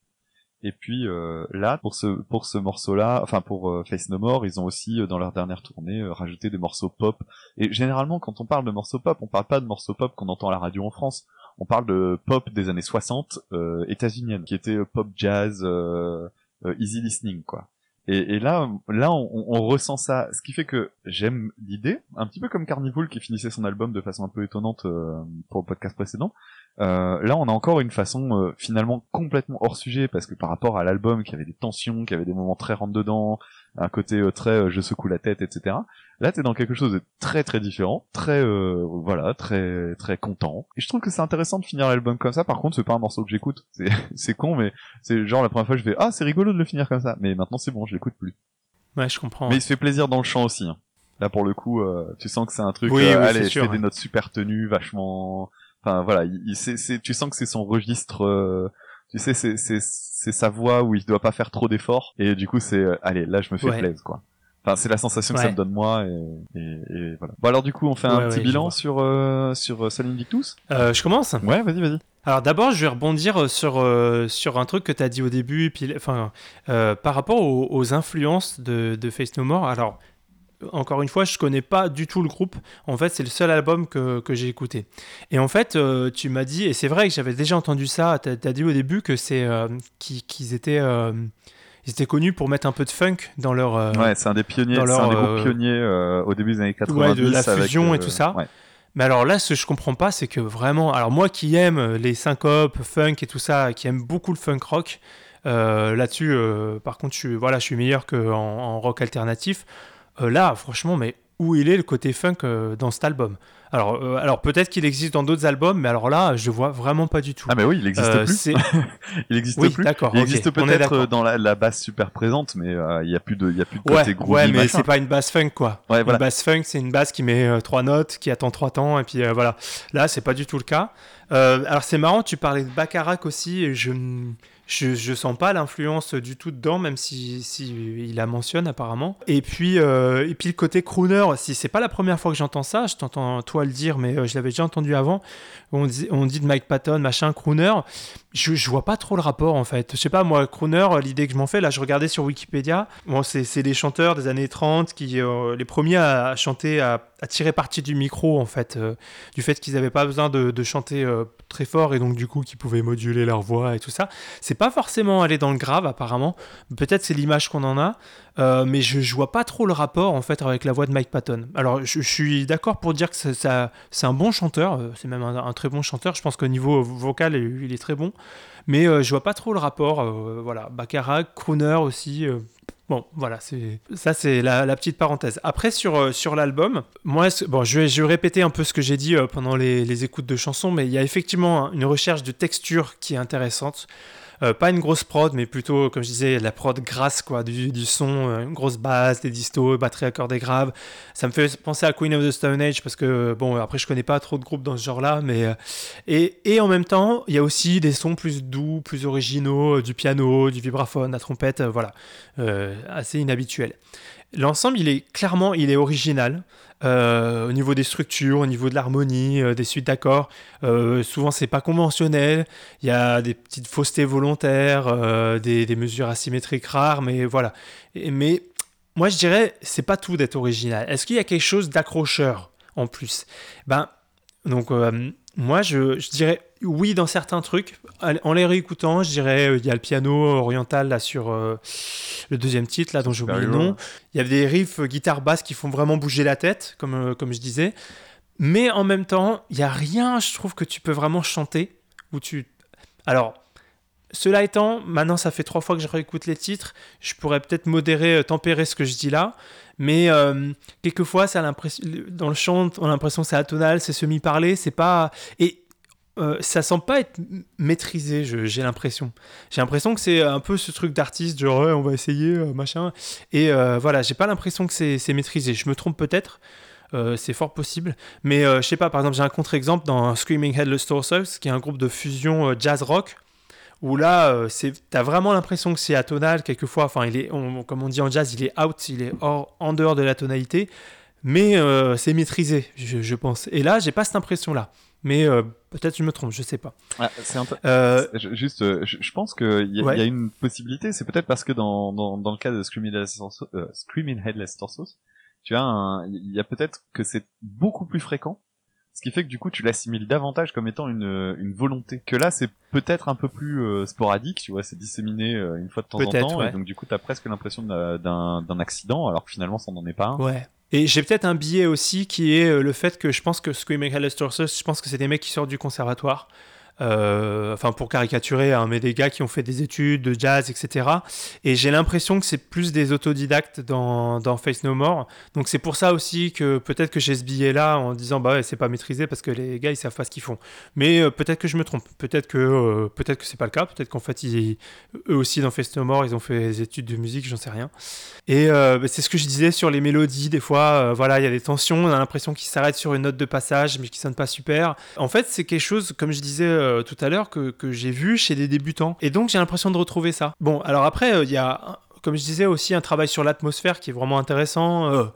Et puis là, pour ce pour ce morceau-là, enfin pour Face No More, ils ont aussi dans leur dernière tournée rajouté des morceaux pop. Et généralement, quand on parle de morceaux pop, on parle pas de morceaux pop qu'on entend à la radio en France on parle de pop des années 60 euh, états-unienne, qui était euh, pop jazz, euh, euh, easy listening, quoi. Et, et, là, là, on, on, ressent ça, ce qui fait que j'aime l'idée, un petit peu comme Carnival qui finissait son album de façon un peu étonnante pour le podcast précédent. Euh, là, on a encore une façon finalement complètement hors sujet parce que par rapport à l'album qui avait des tensions, qui avait des moments très rentre dedans, un côté euh, très euh, je secoue la tête, etc. Là, t'es dans quelque chose de très très différent, très euh, voilà, très très content. Et je trouve que c'est intéressant de finir l'album comme ça. Par contre, c'est pas un morceau que j'écoute. C'est c'est con, mais c'est genre la première fois je fais ah c'est rigolo de le finir comme ça. Mais maintenant c'est bon, je l'écoute plus. Ouais, je comprends. Mais il se fait plaisir dans le chant aussi. Hein. Là pour le coup, tu sens que c'est un truc. Oui, allez, je fais des notes super tenues, vachement. Enfin voilà, il, c'est, tu sens que c'est son registre tu sais, c'est, c'est, c'est sa voix où il doit pas faire trop d'efforts. Et du coup, c'est, euh, allez, là, je me fais plaisir, quoi. Enfin, c'est la sensation que ça me donne moi et, et, voilà. Bon alors du coup, on fait un petit bilan sur euh, sur euh, Salim Victus. Euh, je commence? Ouais, vas-y, vas-y. Alors d'abord, je vais rebondir sur sur un truc que tu as dit au début, puis enfin par rapport aux, aux influences de, de, Face No More. Alors encore une fois, je connais pas du tout le groupe. En fait, c'est le seul album que, que j'ai écouté. Et en fait, euh, tu m'as dit, et c'est vrai que j'avais déjà entendu ça, tu as, dit au début que c'est euh, qu'ils étaient, euh, ils étaient connus pour mettre un peu de funk dans leur. ouais, c'est un des pionniers, c'est un des groupes pionniers au début des années 90. Ouais, de la fusion et tout ça. Mais alors là, ce que je comprends pas, c'est que vraiment, alors moi qui aime les syncopes, funk et tout ça, qui aime beaucoup le funk rock, là-dessus, par contre, je suis, voilà, je suis meilleur qu'en en rock alternatif. Euh, là, franchement, mais où il est le côté funk euh, dans cet album? Alors, euh, alors peut-être qu'il existe dans d'autres albums, mais alors là, je vois vraiment pas du tout. Ah mais oui, il existe plus. il existe plus. D'accord. Il existe peut-être dans la, basse super présente, mais il y a plus de, il y a plus de côté ouais, Ouais, mais c'est pas une basse funk quoi. Ouais, Une basse funk, c'est une basse qui met trois notes, qui attend trois temps, et puis voilà. Là, c'est pas du tout le cas. alors c'est marrant, tu parlais de Bacharach aussi, et je je, je sens pas l'influence du tout dedans, même si, si la mentionne apparemment. Et puis, euh, et puis le côté crooner, si c'est pas la première fois que j'entends ça, je t'entends toi le dire, mais euh, je l'avais déjà entendu avant. On dit, on dit de Mike Patton, machin, crooner. Je, je vois pas trop le rapport en fait. Je sais pas, moi, crooner, l'idée que je m'en fais, là, je regardais sur Wikipédia. Bon, c'est des chanteurs des années 30 qui, euh, les premiers à, chanter, à, tirer parti du micro en fait, du fait qu'ils avaient pas besoin de, de chanter très fort et donc du coup qu'ils pouvaient moduler leur voix et tout ça. C'est pas forcément aller dans le grave apparemment. Peut-être c'est l'image qu'on en a, euh, mais je, vois pas trop le rapport en fait avec la voix de Mike Patton. Alors je, suis d'accord pour dire que ça, c'est un bon chanteur, euh, c'est même un, très bon chanteur. Je pense qu'au niveau vocal il est très bon, mais euh, je vois pas trop le rapport. voilà, Baccarat, crooner aussi. Bon, voilà, c'est ça, c'est la, petite parenthèse. Après, sur, sur l'album, moi, bon, je vais, je répéter un peu ce que j'ai dit pendant les, écoutes de chansons, mais il y a effectivement une recherche de texture qui est intéressante. Euh, pas une grosse prod, mais plutôt, comme je disais, la prod grasse, quoi, du, son, euh, une grosse basse, des distos, batterie accordée grave. Ça me fait penser à Queen of the Stone Age parce que, bon, après, je connais pas trop de groupes dans ce genre-là, mais. Euh, et, et, en même temps, il y a aussi des sons plus doux, plus originaux, du piano, du vibraphone, la trompette, voilà. assez inhabituel. l'ensemble, il est clairement, il est original. Euh, au niveau des structures, au niveau de l'harmonie, euh, des suites d'accords. Euh, souvent, c'est pas conventionnel. Il y a des petites faussetés volontaires, des, des, mesures asymétriques rares, mais voilà. mais moi, je dirais, c'est pas tout d'être original. Est-ce qu'il y a quelque chose d'accrocheur en plus? Ben, donc, moi, je, je dirais oui dans certains trucs. En les réécoutant, je dirais, euh, il y a le piano oriental là sur euh, le deuxième titre là dont j'ai oublié le nom. Il y a des riffs euh, guitare basse qui font vraiment bouger la tête, comme comme je disais. Mais en même temps, il y a rien, je trouve que tu peux vraiment chanter où tu. Alors. Cela étant, maintenant ça fait trois fois que je réécoute les titres, je pourrais peut-être modérer, tempérer ce que je dis là, mais quelquefois ça l'impression dans le chant on a l'impression que c'est atonal c'est semi-parlé c'est pas et euh, ça semble pas être maîtrisé, j'ai l'impression. J'ai l'impression que c'est un peu ce truc d'artiste, genre on va essayer, euh, machin. Et euh, voilà, j'ai pas l'impression que c'est maîtrisé. Je me trompe peut-être, c'est fort possible. Mais je sais pas, par exemple, j'ai un contre-exemple dans Screaming Headless Torsos, qui est un groupe de fusion jazz rock, où là, t'as vraiment l'impression que c'est atonal, quelquefois. Enfin, il est, comme on dit en jazz, il est out, il est hors, en dehors de la tonalité. Mais c'est maîtrisé, je pense. Et là, j'ai pas cette impression-là mais euh, peut-être je me trompe, je sais pas. Ah, c'est un peu... euh... Juste, euh, je, je pense qu'il y, a, y a une possibilité, c'est peut-être parce que dans, dans, dans le cas de Screaming Headless Torsos, euh, Screaming Headless Torsos tu as il y a peut-être que c'est beaucoup plus fréquent, ce qui fait que du coup tu l'assimiles davantage comme étant une, une volonté. Que là c'est peut-être un peu plus euh, sporadique, tu vois, c'est disséminé une fois de temps en temps, et donc du coup t'as presque l'impression d'un accident, alors que finalement ça n'en est pas un. Ouais. Et j'ai peut-être un billet aussi qui est euh, le fait que je pense que Screaming Hellas je pense que c'est des mecs qui sortent du conservatoire. Euh, enfin pour caricaturer, mais des gars qui ont fait des études de jazz, etc. Et j'ai l'impression que c'est plus des autodidactes dans, dans Face No More. Donc c'est pour ça aussi que peut-être que j'ai ce billet-là en disant bah ouais, c'est pas maîtrisé parce que les gars ils savent pas ce qu'ils font. Mais euh, peut-être que je me trompe, peut-être que euh, peut-être que c'est pas le cas, peut-être qu'en fait ils, eux aussi dans Face No More ils ont fait des études de musique, j'en sais rien. Et bah, c'est ce que je disais sur les mélodies. Des fois, voilà, il y a des tensions, on a l'impression qu'ils s'arrêtent sur une note de passage mais qui sonne pas super. En fait, c'est quelque chose, comme je disais euh, tout à l'heure que, que j'ai vu chez des débutants. Et donc j'ai l'impression de retrouver ça. Bon, alors après, euh, il y a, comme je disais, aussi un travail sur l'atmosphère qui est vraiment intéressant. Euh,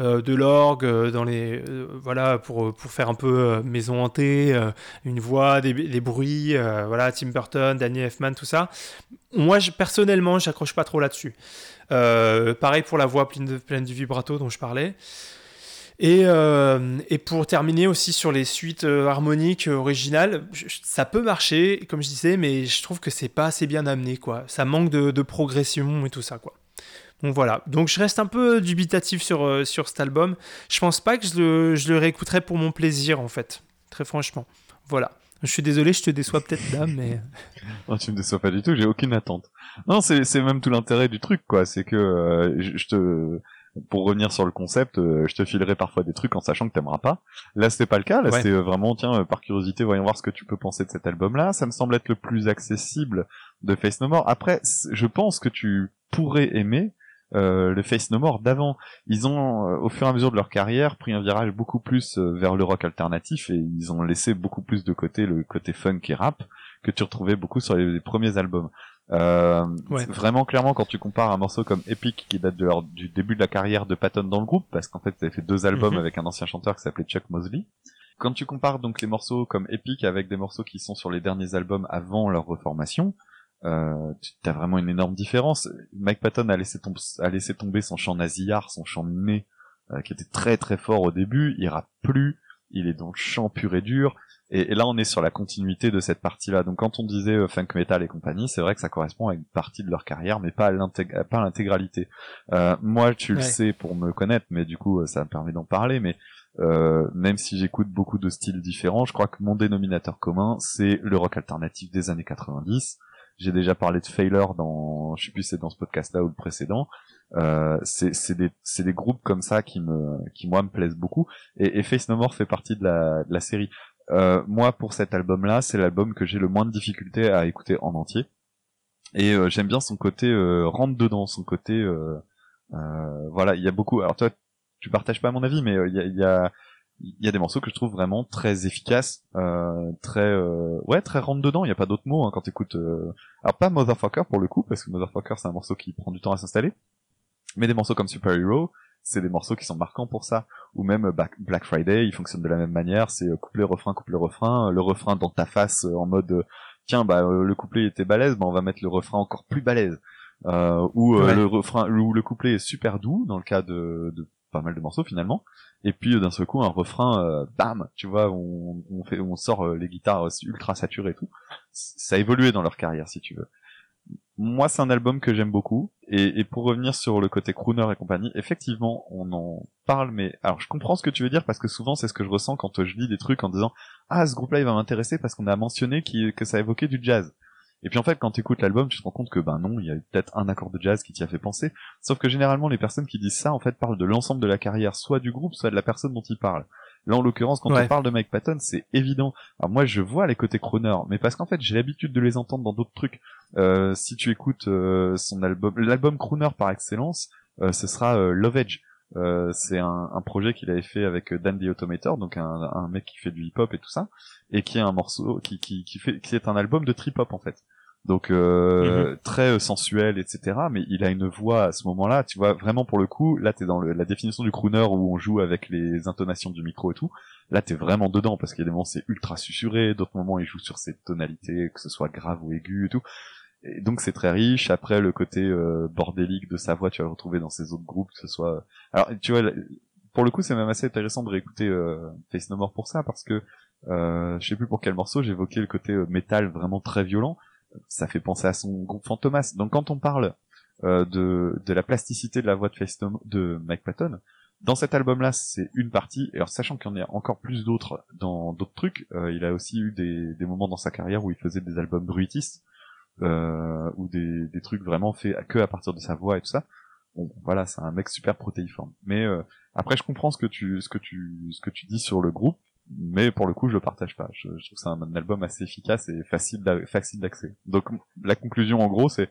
de l'orgue dans les voilà pour, pour faire un peu maison hantée une voix des, des bruits voilà Tim Burton Danny Elfman tout ça moi je, personnellement j'accroche pas trop là-dessus pareil pour la voix pleine, de, pleine du vibrato dont je parlais et, euh, et, pour terminer aussi sur les suites euh, harmoniques euh, originales, ça peut marcher, comme je disais, mais je trouve que c'est pas assez bien amené, quoi. Ça manque de, de, progression et tout ça, quoi. Donc voilà. Donc je reste un peu dubitatif sur, sur cet album. Je pense pas que je le, je le réécouterai pour mon plaisir, en fait. Très franchement. Voilà. Je suis désolé, je te déçois peut-être dame, mais. non, tu me déçois pas du tout, j'ai aucune attente. Non, c'est même tout l'intérêt du truc, quoi. C'est que je te pour revenir sur le concept, euh, je te filerai parfois des trucs en sachant que t'aimeras pas. Là, c'était pas le cas. Là, c'est euh, vraiment, tiens, euh, par curiosité, voyons voir ce que tu peux penser de cet album-là. Ça me semble être le plus accessible de Face No More. Après, je pense que tu pourrais aimer le Face No More d'avant. Ils ont, au fur et à mesure de leur carrière, pris un virage beaucoup plus vers le rock alternatif et ils ont laissé beaucoup plus de côté le côté funk et rap que tu retrouvais beaucoup sur les premiers albums. Euh, Vraiment clairement quand tu compares un morceau comme Epic qui date de leur, du début de la carrière de Patton dans le groupe, parce qu'en fait ils avaient fait deux albums mhm. avec un ancien chanteur qui s'appelait Chuck Mosley. Quand tu compares donc les morceaux comme Epic avec des morceaux qui sont sur les derniers albums avant leur reformation, euh, tu as vraiment une énorme différence. Mike Patton a laissé, a laissé tomber son chant nasillard, son chant miné, euh, qui était très très fort au début, il rappe plus, il est dans le chant pur et dur, et, là, on est sur la continuité de cette partie-là. Donc, quand on disait euh, funk metal et compagnie, c'est vrai que ça correspond à une partie de leur carrière, mais pas à l'intégralité. Euh, moi, tu le sais pour me connaître, mais du coup, ça me permet d'en parler. Mais euh, même si j'écoute beaucoup de styles différents, je crois que mon dénominateur commun, c'est le rock alternatif des années 90. J'ai déjà parlé de Failure dans, je sais plus c'est dans ce podcast-là ou le précédent. Euh, c'est des, des groupes comme ça qui me, qui moi me plaisent beaucoup. Et, et Face No More fait partie de la, de la série. Euh, moi, pour cet album-là, c'est l'album que j'ai le moins de difficulté à écouter en entier. Et euh, j'aime bien son côté euh, rentre dedans, son côté euh, voilà, il y a beaucoup. Alors toi, tu partages pas mon avis, mais il y a, y, a, y, a, des morceaux que je trouve vraiment très efficaces, très ouais, très rentre dedans. Il y a pas d'autres mots hein, quand t'écoutes. Alors pas Motherfucker pour le coup, parce que Motherfucker c'est un morceau qui prend du temps à s'installer. Mais des morceaux comme Super Hero, c'est des morceaux qui sont marquants pour ça. Ou même Black Friday, il fonctionne de la même manière, c'est couplet refrain couplet refrain, le refrain dans ta face en mode tiens bah le couplet était balèze, bah on va mettre le refrain encore plus balèze. Euh, où le refrain où le couplet est super doux dans le cas de, de pas mal de morceaux finalement. Et puis d'un seul coup un refrain euh, bam tu vois on, on fait on sort euh, les guitares ultra saturées et tout. Ça a évolué dans leur carrière si tu veux moi c'est un album que j'aime beaucoup et, pour revenir sur le côté crooner et compagnie effectivement on en parle mais alors je comprends ce que tu veux dire parce que souvent c'est ce que je ressens quand je lis des trucs en disant ah ce groupe là il va m'intéresser parce qu'on a mentionné que ça évoquait du jazz et puis en fait, quand tu écoutes l'album, tu te rends compte que ben non, il y a peut-être un accord de jazz qui t'y a fait penser. Sauf que généralement, les personnes qui disent ça, en fait, parlent de l'ensemble de la carrière, soit du groupe, soit de la personne dont ils parlent. Là, en l'occurrence, quand on parle de Mike Patton, c'est évident. Alors moi, je vois les côtés crooner, mais parce qu'en fait, j'ai l'habitude de les entendre dans d'autres trucs. Euh, si tu écoutes euh, son album, l'album crooner par excellence, euh, ce sera Love Edge. c'est un, un, projet qu'il avait fait avec Dan the Automator, donc un, un, mec qui fait du hip-hop et tout ça, et qui est un morceau qui, qui, qui fait qui est un album de trip-hop en fait donc euh, mhm. très euh, sensuel, etc. Mais il a une voix à ce moment-là, tu vois, vraiment pour le coup, là t'es dans la définition du crooner où on joue avec les intonations du micro et tout. Là t'es vraiment dedans parce qu'il y a des moments c'est ultra susurré, d'autres moments il joue sur ses tonalités, que ce soit grave ou aigu et tout. Et donc c'est très riche. Après le côté euh, bordélique de sa voix, tu vas le retrouver dans ses autres groupes, que ce soit. Alors tu vois, pour le coup c'est même assez intéressant de réécouter euh, Face No More pour ça parce que euh, je sais plus pour quel morceau j'évoquais le côté euh, métal vraiment très violent ça fait penser à son groupe Fantomas. Donc quand on parle euh, de, de la plasticité de la voix de, de Mike Patton, dans cet album-là, c'est une partie. Alors sachant qu'il y en a encore plus d'autres dans d'autres trucs, euh, il a aussi eu des, des moments dans sa carrière où il faisait des albums bruitistes euh, ou des, des trucs vraiment faits que à partir de sa voix et tout ça. Bon, voilà, c'est un mec super protéiforme. Mais euh, après, je comprends ce que tu ce que tu ce que tu dis sur le groupe mais pour le coup je le partage pas. Je, trouve que c'est un, album assez efficace et facile facile d'accès. Donc la conclusion en gros c'est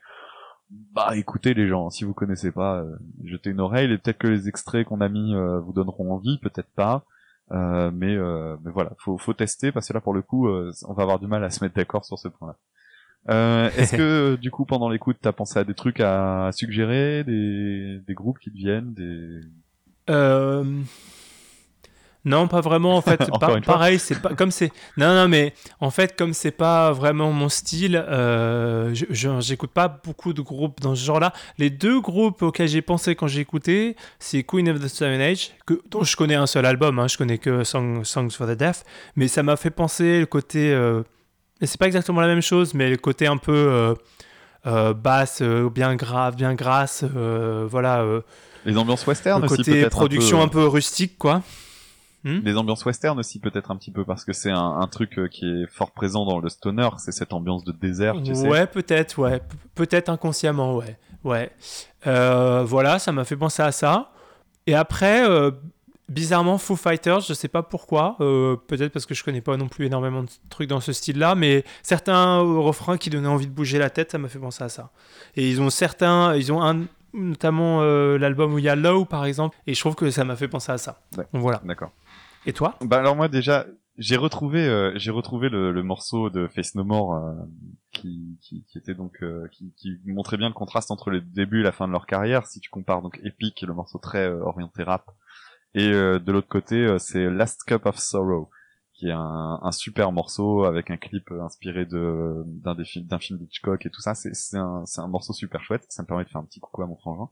bah écoutez les gens, si vous connaissez pas, euh, jetez une oreille. Et peut-être que les extraits qu'on a mis euh, vous donneront envie, peut-être pas. Euh, mais mais voilà, faut faut tester parce que là pour le coup on va avoir du mal à se mettre d'accord sur ce point-là. Est-ce que du coup pendant l'écoute t'as pensé à des trucs à suggérer, des des groupes qui te viennent, des non, pas vraiment. En fait, pareil, c'est pas comme c'est. Non, non, mais en fait, comme c'est pas vraiment mon style, euh, j'écoute pas beaucoup de groupes dans ce genre-là. Les deux groupes auxquels j'ai pensé quand j'ai écouté, c'est Queen of the Stone Age, que, dont je connais un seul album. Hein, je connais que Songs for the Deaf, mais ça m'a fait penser le côté. Euh, c'est pas exactement la même chose, mais le côté un peu euh, euh basse, euh, bien grave, bien grasse, voilà. Les ambiances western le côté production un peu rustique, quoi. Hmm? Les ambiances western aussi peut-être un petit peu parce que c'est un, un, truc euh, qui est fort présent dans le stoner, c'est cette ambiance de désert, tu sais. Ouais, peut-être, ouais, peut-être inconsciemment, ouais, ouais. Euh, voilà, ça m'a fait penser à ça. Et après, euh, bizarrement, Foo Fighters, je sais pas pourquoi, euh, peut-être parce que je connais pas non plus énormément de trucs dans ce style-là, mais certains refrains qui donnaient envie de bouger la tête, ça m'a fait penser à ça. Et ils ont certains, ils ont un, notamment l'album où il y a Low par exemple, et je trouve que ça m'a fait penser à ça. Ouais. voilà. D'accord. Et toi Bah alors moi déjà, j'ai retrouvé, euh, j'ai retrouvé le, morceau de Face No More euh, qui, était donc euh, qui, montrait bien le contraste entre le début et la fin de leur carrière. Si tu compares donc Epic, le morceau très orienté rap, et de l'autre côté c'est Last Cup of Sorrow, qui est un, super morceau avec un clip inspiré de d'un des films d'un film d'Hitchcock et tout ça. C'est c'est un, un morceau super chouette. Ça me permet de faire un petit coucou à mon frangin.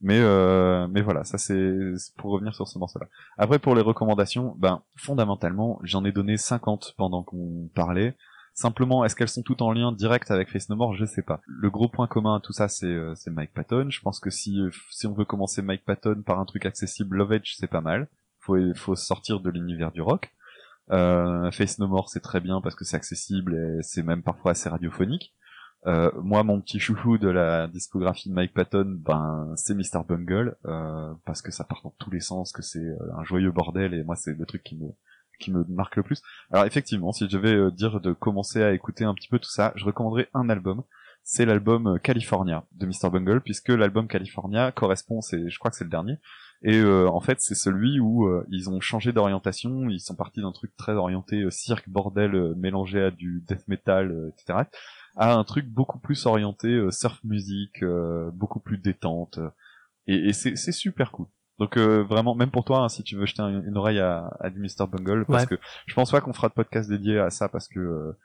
Mais euh, mais voilà, ça c'est pour revenir sur ce morceau-là. Après pour les recommandations, ben fondamentalement, j'en ai donné 50 pendant qu'on parlait. Simplement, est-ce qu'elles sont toutes en lien direct avec Face No More? Je sais pas. Le gros point commun à tout ça, c'est euh, Mike Patton. Je pense que si si on veut commencer Mike Patton par un truc accessible, Love Edge c'est pas mal. Faut faut sortir de l'univers du rock. Euh, Face No More c'est très bien parce que c'est accessible et c'est même parfois assez radiophonique. Euh, moi, mon petit chouchou de la discographie de Mike Patton, ben, c'est Mr. Bungle, euh, parce que ça part dans tous les sens, que c'est euh, un joyeux bordel, et moi, c'est le truc qui me qui me marque le plus. Alors effectivement, si je devais dire de commencer à écouter un petit peu tout ça, je recommanderais un album. C'est l'album California de Mr. Bungle, puisque l'album California correspond, c'est, je crois que c'est le dernier, et en fait c'est celui où ils ont changé d'orientation, ils sont partis d'un truc très orienté cirque, bordel, mélangé à du death metal, etc à un truc beaucoup plus orienté euh, surf musique, euh, beaucoup plus détente. et, c'est super cool. Donc vraiment, même pour toi, hein, si tu veux jeter une, oreille à, à du Mr Bungle, parce que je pense pas qu'on fera de podcast dédié à ça, parce que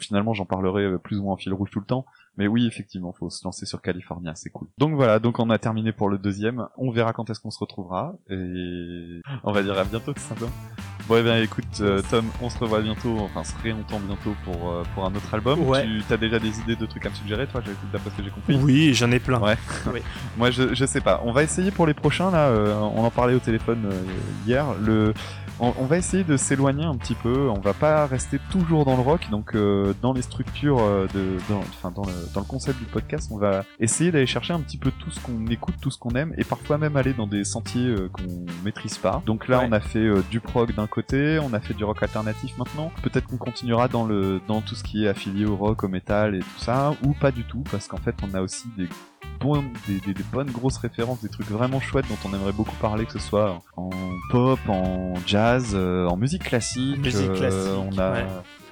finalement j'en parlerai plus ou moins en fil rouge tout le temps, mais oui, effectivement, faut se lancer sur California, c'est cool. Donc voilà, donc on a terminé pour le deuxième. On verra quand est-ce qu'on se retrouvera et on va dire à bientôt tout simplement. Bon, eh bien écoute, euh, Tom, on se revoit bientôt, enfin, se réentend bientôt pour, euh, pour un autre album. Ouais. Tu as déjà des idées de trucs à me suggérer, toi, d'après ce que j'ai compris? Oui, j'en ai plein. Ouais. Moi, je, je sais pas. On va essayer pour les prochains, là, euh, on en parlait au téléphone hier. Le, on, va essayer de s'éloigner un petit peu. On va pas rester toujours dans le rock, donc dans les structures de, dans, enfin, dans le, dans le concept du podcast, on va essayer d'aller chercher un petit peu tout ce qu'on écoute, tout ce qu'on aime, et parfois même aller dans des sentiers qu'on maîtrise pas. Donc là, on a fait du prog d'un côté on a fait du rock alternatif maintenant. Peut-être qu'on continuera dans le dans tout ce qui est affilié au rock, au métal et tout ça, ou pas du tout, parce qu'en fait on a aussi des des, bonnes grosses références, des trucs vraiment chouettes dont on aimerait beaucoup parler, que ce soit en pop, en jazz, euh, en musique classique. Musique euh, on a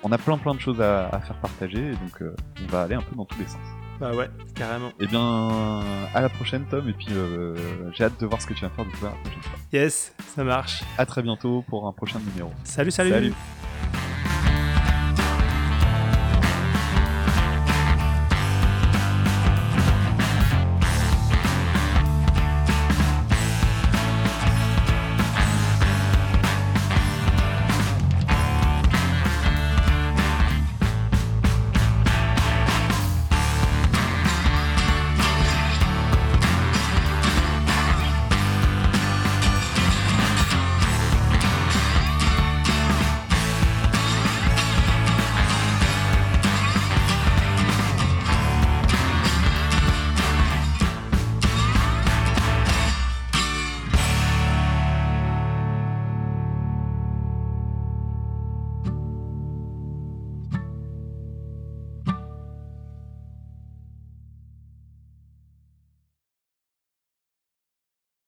on a plein plein de choses à, faire partager, et donc euh, on va aller un peu dans tous les sens. Bah ouais, carrément. Et eh bien, à la prochaine, Tom. Et puis, euh, j'ai hâte de voir ce que tu vas faire de la prochaine fois. Yes, ça marche. À très bientôt pour un prochain numéro. salut. salut. salut.